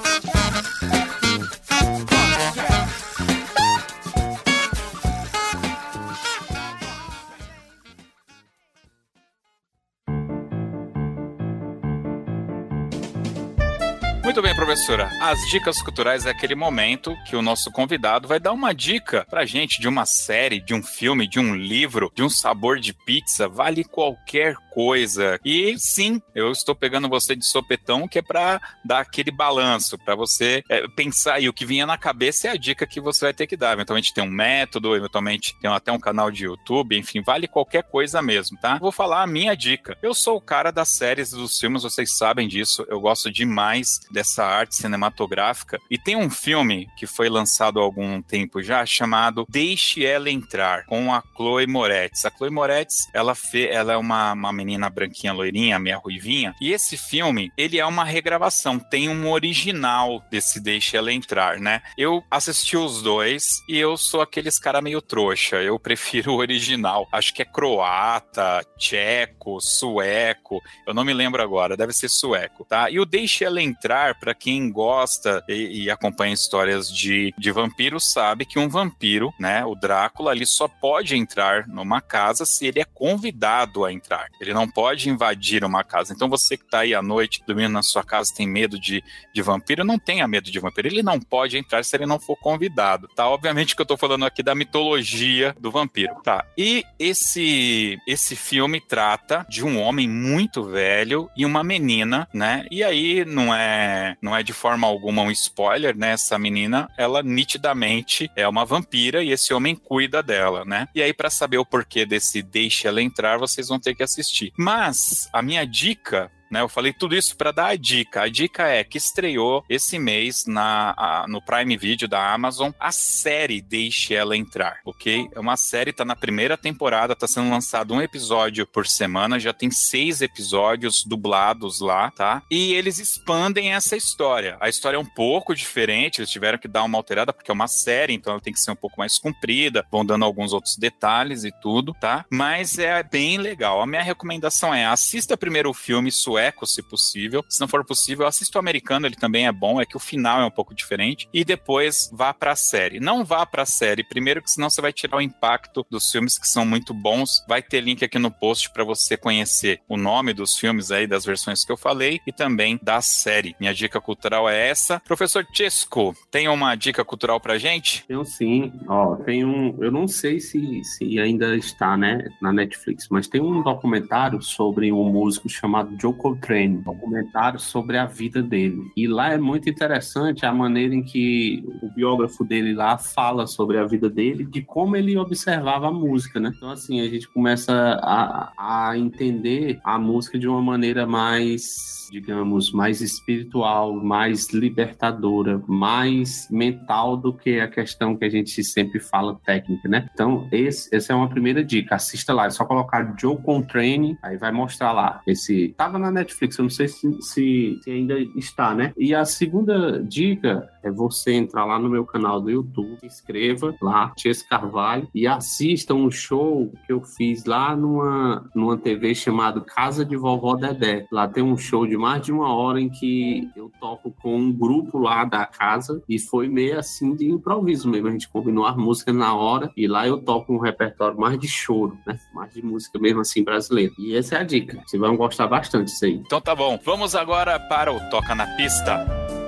Muito bem, professora. As dicas culturais é aquele momento que o nosso convidado vai dar uma dica pra gente de uma série, de um filme, de um livro, de um sabor de pizza, vale qualquer coisa. E sim, eu estou pegando você de sopetão, que é para dar aquele balanço, para você é, pensar. E o que vinha na cabeça é a dica que você vai ter que dar. Eventualmente tem um método, eventualmente tem até um canal de YouTube, enfim, vale qualquer coisa mesmo, tá? Vou falar a minha dica. Eu sou o cara das séries dos filmes, vocês sabem disso. Eu gosto demais dessa arte cinematográfica. E tem um filme que foi lançado há algum tempo já, chamado Deixe Ela Entrar, com a Chloe Moretz. A Chloe Moretz, ela, fe, ela é uma, uma menina branquinha, loirinha, meia ruivinha. E esse filme, ele é uma regravação. Tem um original desse Deixe Ela Entrar, né? Eu assisti os dois e eu sou aqueles cara meio trouxa. Eu prefiro o original. Acho que é croata, tcheco, sueco. Eu não me lembro agora. Deve ser sueco, tá? E o Deixe Ela Entrar para quem gosta e, e, acompanha histórias de, de vampiros, sabe que um vampiro, né, o Drácula, ele só pode entrar numa casa se ele é convidado a entrar. Ele não pode invadir uma casa. Então você que está aí à noite dormindo na sua casa tem medo de, de vampiro, não tenha medo de vampiro. Ele não pode entrar se ele não for convidado, tá? Obviamente que eu estou falando aqui da mitologia do vampiro, tá? E esse esse filme trata de um homem muito velho e uma menina, né? E aí não é não é de forma alguma um spoiler, né? Essa menina, ela nitidamente é uma vampira e esse homem cuida dela, né? E aí, para saber o porquê desse deixe ela entrar, vocês vão ter que assistir. Mas a minha dica né? Eu falei tudo isso para dar a dica. A dica é que estreou esse mês na, a, no Prime Video da Amazon a série Deixe Ela Entrar, ok? É uma série, tá na primeira temporada, tá sendo lançado um episódio por semana, já tem seis episódios dublados lá, tá? E eles expandem essa história. A história é um pouco diferente, eles tiveram que dar uma alterada porque é uma série, então ela tem que ser um pouco mais comprida, vão dando alguns outros detalhes e tudo, tá? Mas é bem legal. A minha recomendação é assista primeiro o filme sueco sueco, se possível. Se não for possível, assista o americano, ele também é bom, é que o final é um pouco diferente. E depois vá para a série. Não vá para a série, primeiro que senão você vai tirar o impacto dos filmes que são muito bons. Vai ter link aqui no post para você conhecer o nome dos filmes aí, das versões que eu falei e também da série. Minha dica cultural é essa. Professor Chesco, tem uma dica cultural pra gente? Tenho sim. Ó, tem um. Eu não sei se, se ainda está, né, na Netflix, mas tem um documentário sobre um músico chamado Joe Coltrane. Um documentário sobre a vida dele. E lá é muito interessante a maneira em que o biógrafo dele lá fala sobre a vida dele, de como ele observava a música, né? Então, assim, a gente começa a, a entender a música de uma maneira mais digamos, mais espiritual, mais libertadora, mais mental do que a questão que a gente sempre fala técnica, né? Então, esse, essa é uma primeira dica. Assista lá, é só colocar Joe Contrane, aí vai mostrar lá. Esse tava na Netflix, eu não sei se, se, se ainda está, né? E a segunda dica é você entrar lá no meu canal do YouTube, inscreva lá, Ties Carvalho, e assista um show que eu fiz lá numa, numa TV chamado Casa de Vovó Dedé. Lá tem um show de mais de uma hora em que eu toco com um grupo lá da casa e foi meio assim de improviso mesmo. A gente combinou as músicas na hora e lá eu toco um repertório mais de choro, né? Mais de música mesmo assim brasileira. E essa é a dica. Vocês vão gostar bastante disso aí. Então tá bom. Vamos agora para o Toca na Pista.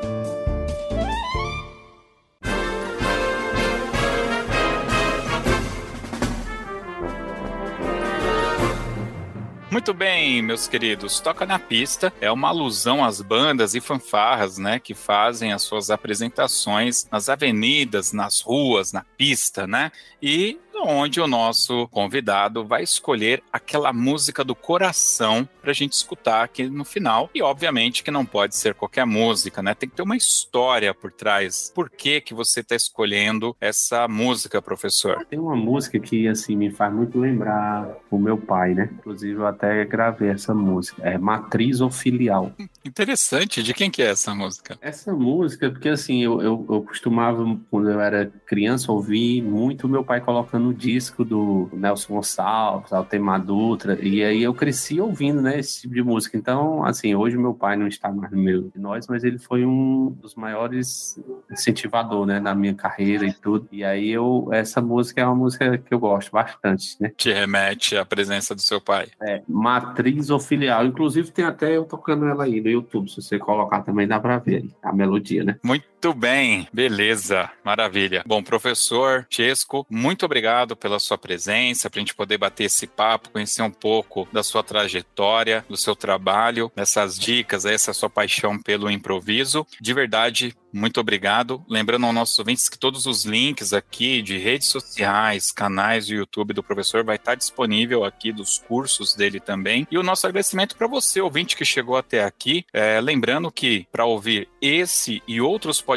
Muito bem, meus queridos. Toca na pista é uma alusão às bandas e fanfarras, né, que fazem as suas apresentações nas avenidas, nas ruas, na pista, né? E onde o nosso convidado vai escolher aquela música do coração para a gente escutar aqui no final. E obviamente que não pode ser qualquer música, né? Tem que ter uma história por trás. Por que que você está escolhendo essa música, professor? Tem uma música que assim me faz muito lembrar o meu pai, né? Inclusive eu até gravei essa música. É Matriz ou Filial. Interessante. De quem que é essa música? Essa música, porque assim, eu, eu, eu costumava, quando eu era criança, ouvir muito meu pai colocando o disco do Nelson Gonçalves, Altemar Dutra, e aí eu cresci ouvindo, né, esse tipo de música. Então, assim, hoje meu pai não está mais no meio de nós, mas ele foi um dos maiores incentivador, né, na minha carreira e tudo. E aí eu, essa música é uma música que eu gosto bastante, né? Te remete à presença do seu pai. É, matriz ou filial. Inclusive tem até eu tocando ela aí no YouTube, se você colocar também dá pra ver a melodia, né? Muito bem, beleza, maravilha. Bom, professor Chesco, muito obrigado pela sua presença, para a gente poder bater esse papo, conhecer um pouco da sua trajetória, do seu trabalho, dessas dicas, essa sua paixão pelo improviso. De verdade, muito obrigado. Lembrando aos nossos ouvintes que todos os links aqui de redes sociais, canais do YouTube do professor vai estar disponível aqui dos cursos dele também. E o nosso agradecimento para você, ouvinte que chegou até aqui. É, lembrando que para ouvir esse e outros podcasts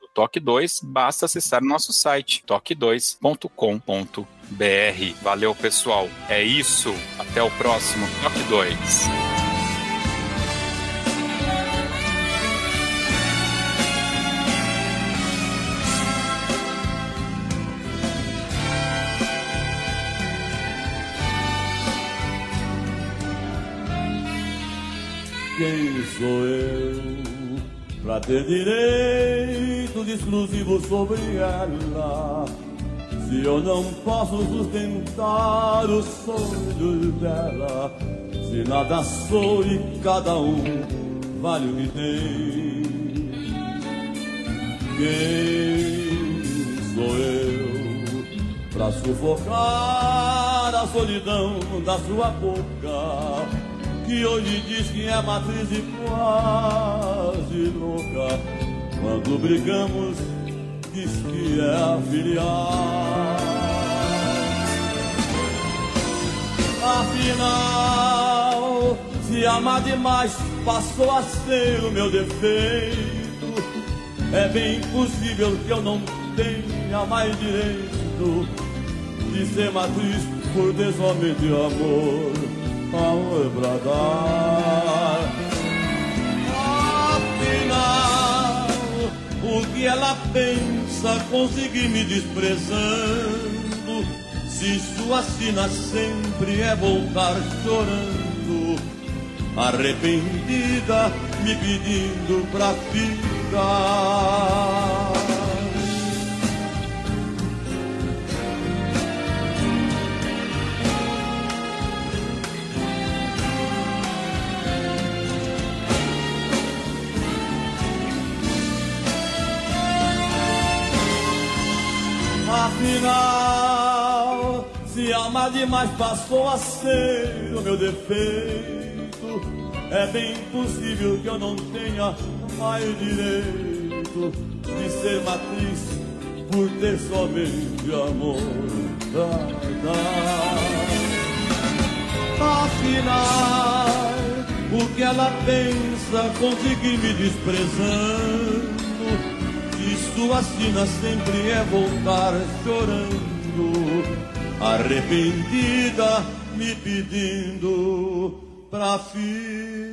do Toque 2, basta acessar nosso site toque2.com.br. Valeu, pessoal. É isso. Até o próximo Toque 2. Quem sou eu pra ter direito de exclusivo sobre ela? Se eu não posso sustentar os sonhos dela, se nada sou e cada um vale o que tem. Quem sou eu pra sufocar a solidão da sua boca? que hoje diz que é matriz e quase louca. Quando brigamos, diz que é a filial. Afinal, se amar demais passou a ser o meu defeito, é bem possível que eu não tenha mais direito de ser matriz por desomem de amor ao bradar. Afinal, o que ela pensa conseguir me desprezando? Se sua sina sempre é voltar chorando, arrependida, me pedindo pra ficar. Afinal, se amar demais passou a ser o meu defeito, é bem possível que eu não tenha mais direito de ser matriz por ter somente amor. Afinal, o que ela pensa conseguir me desprezando? Sua sina sempre é voltar chorando, arrependida, me pedindo pra ficar.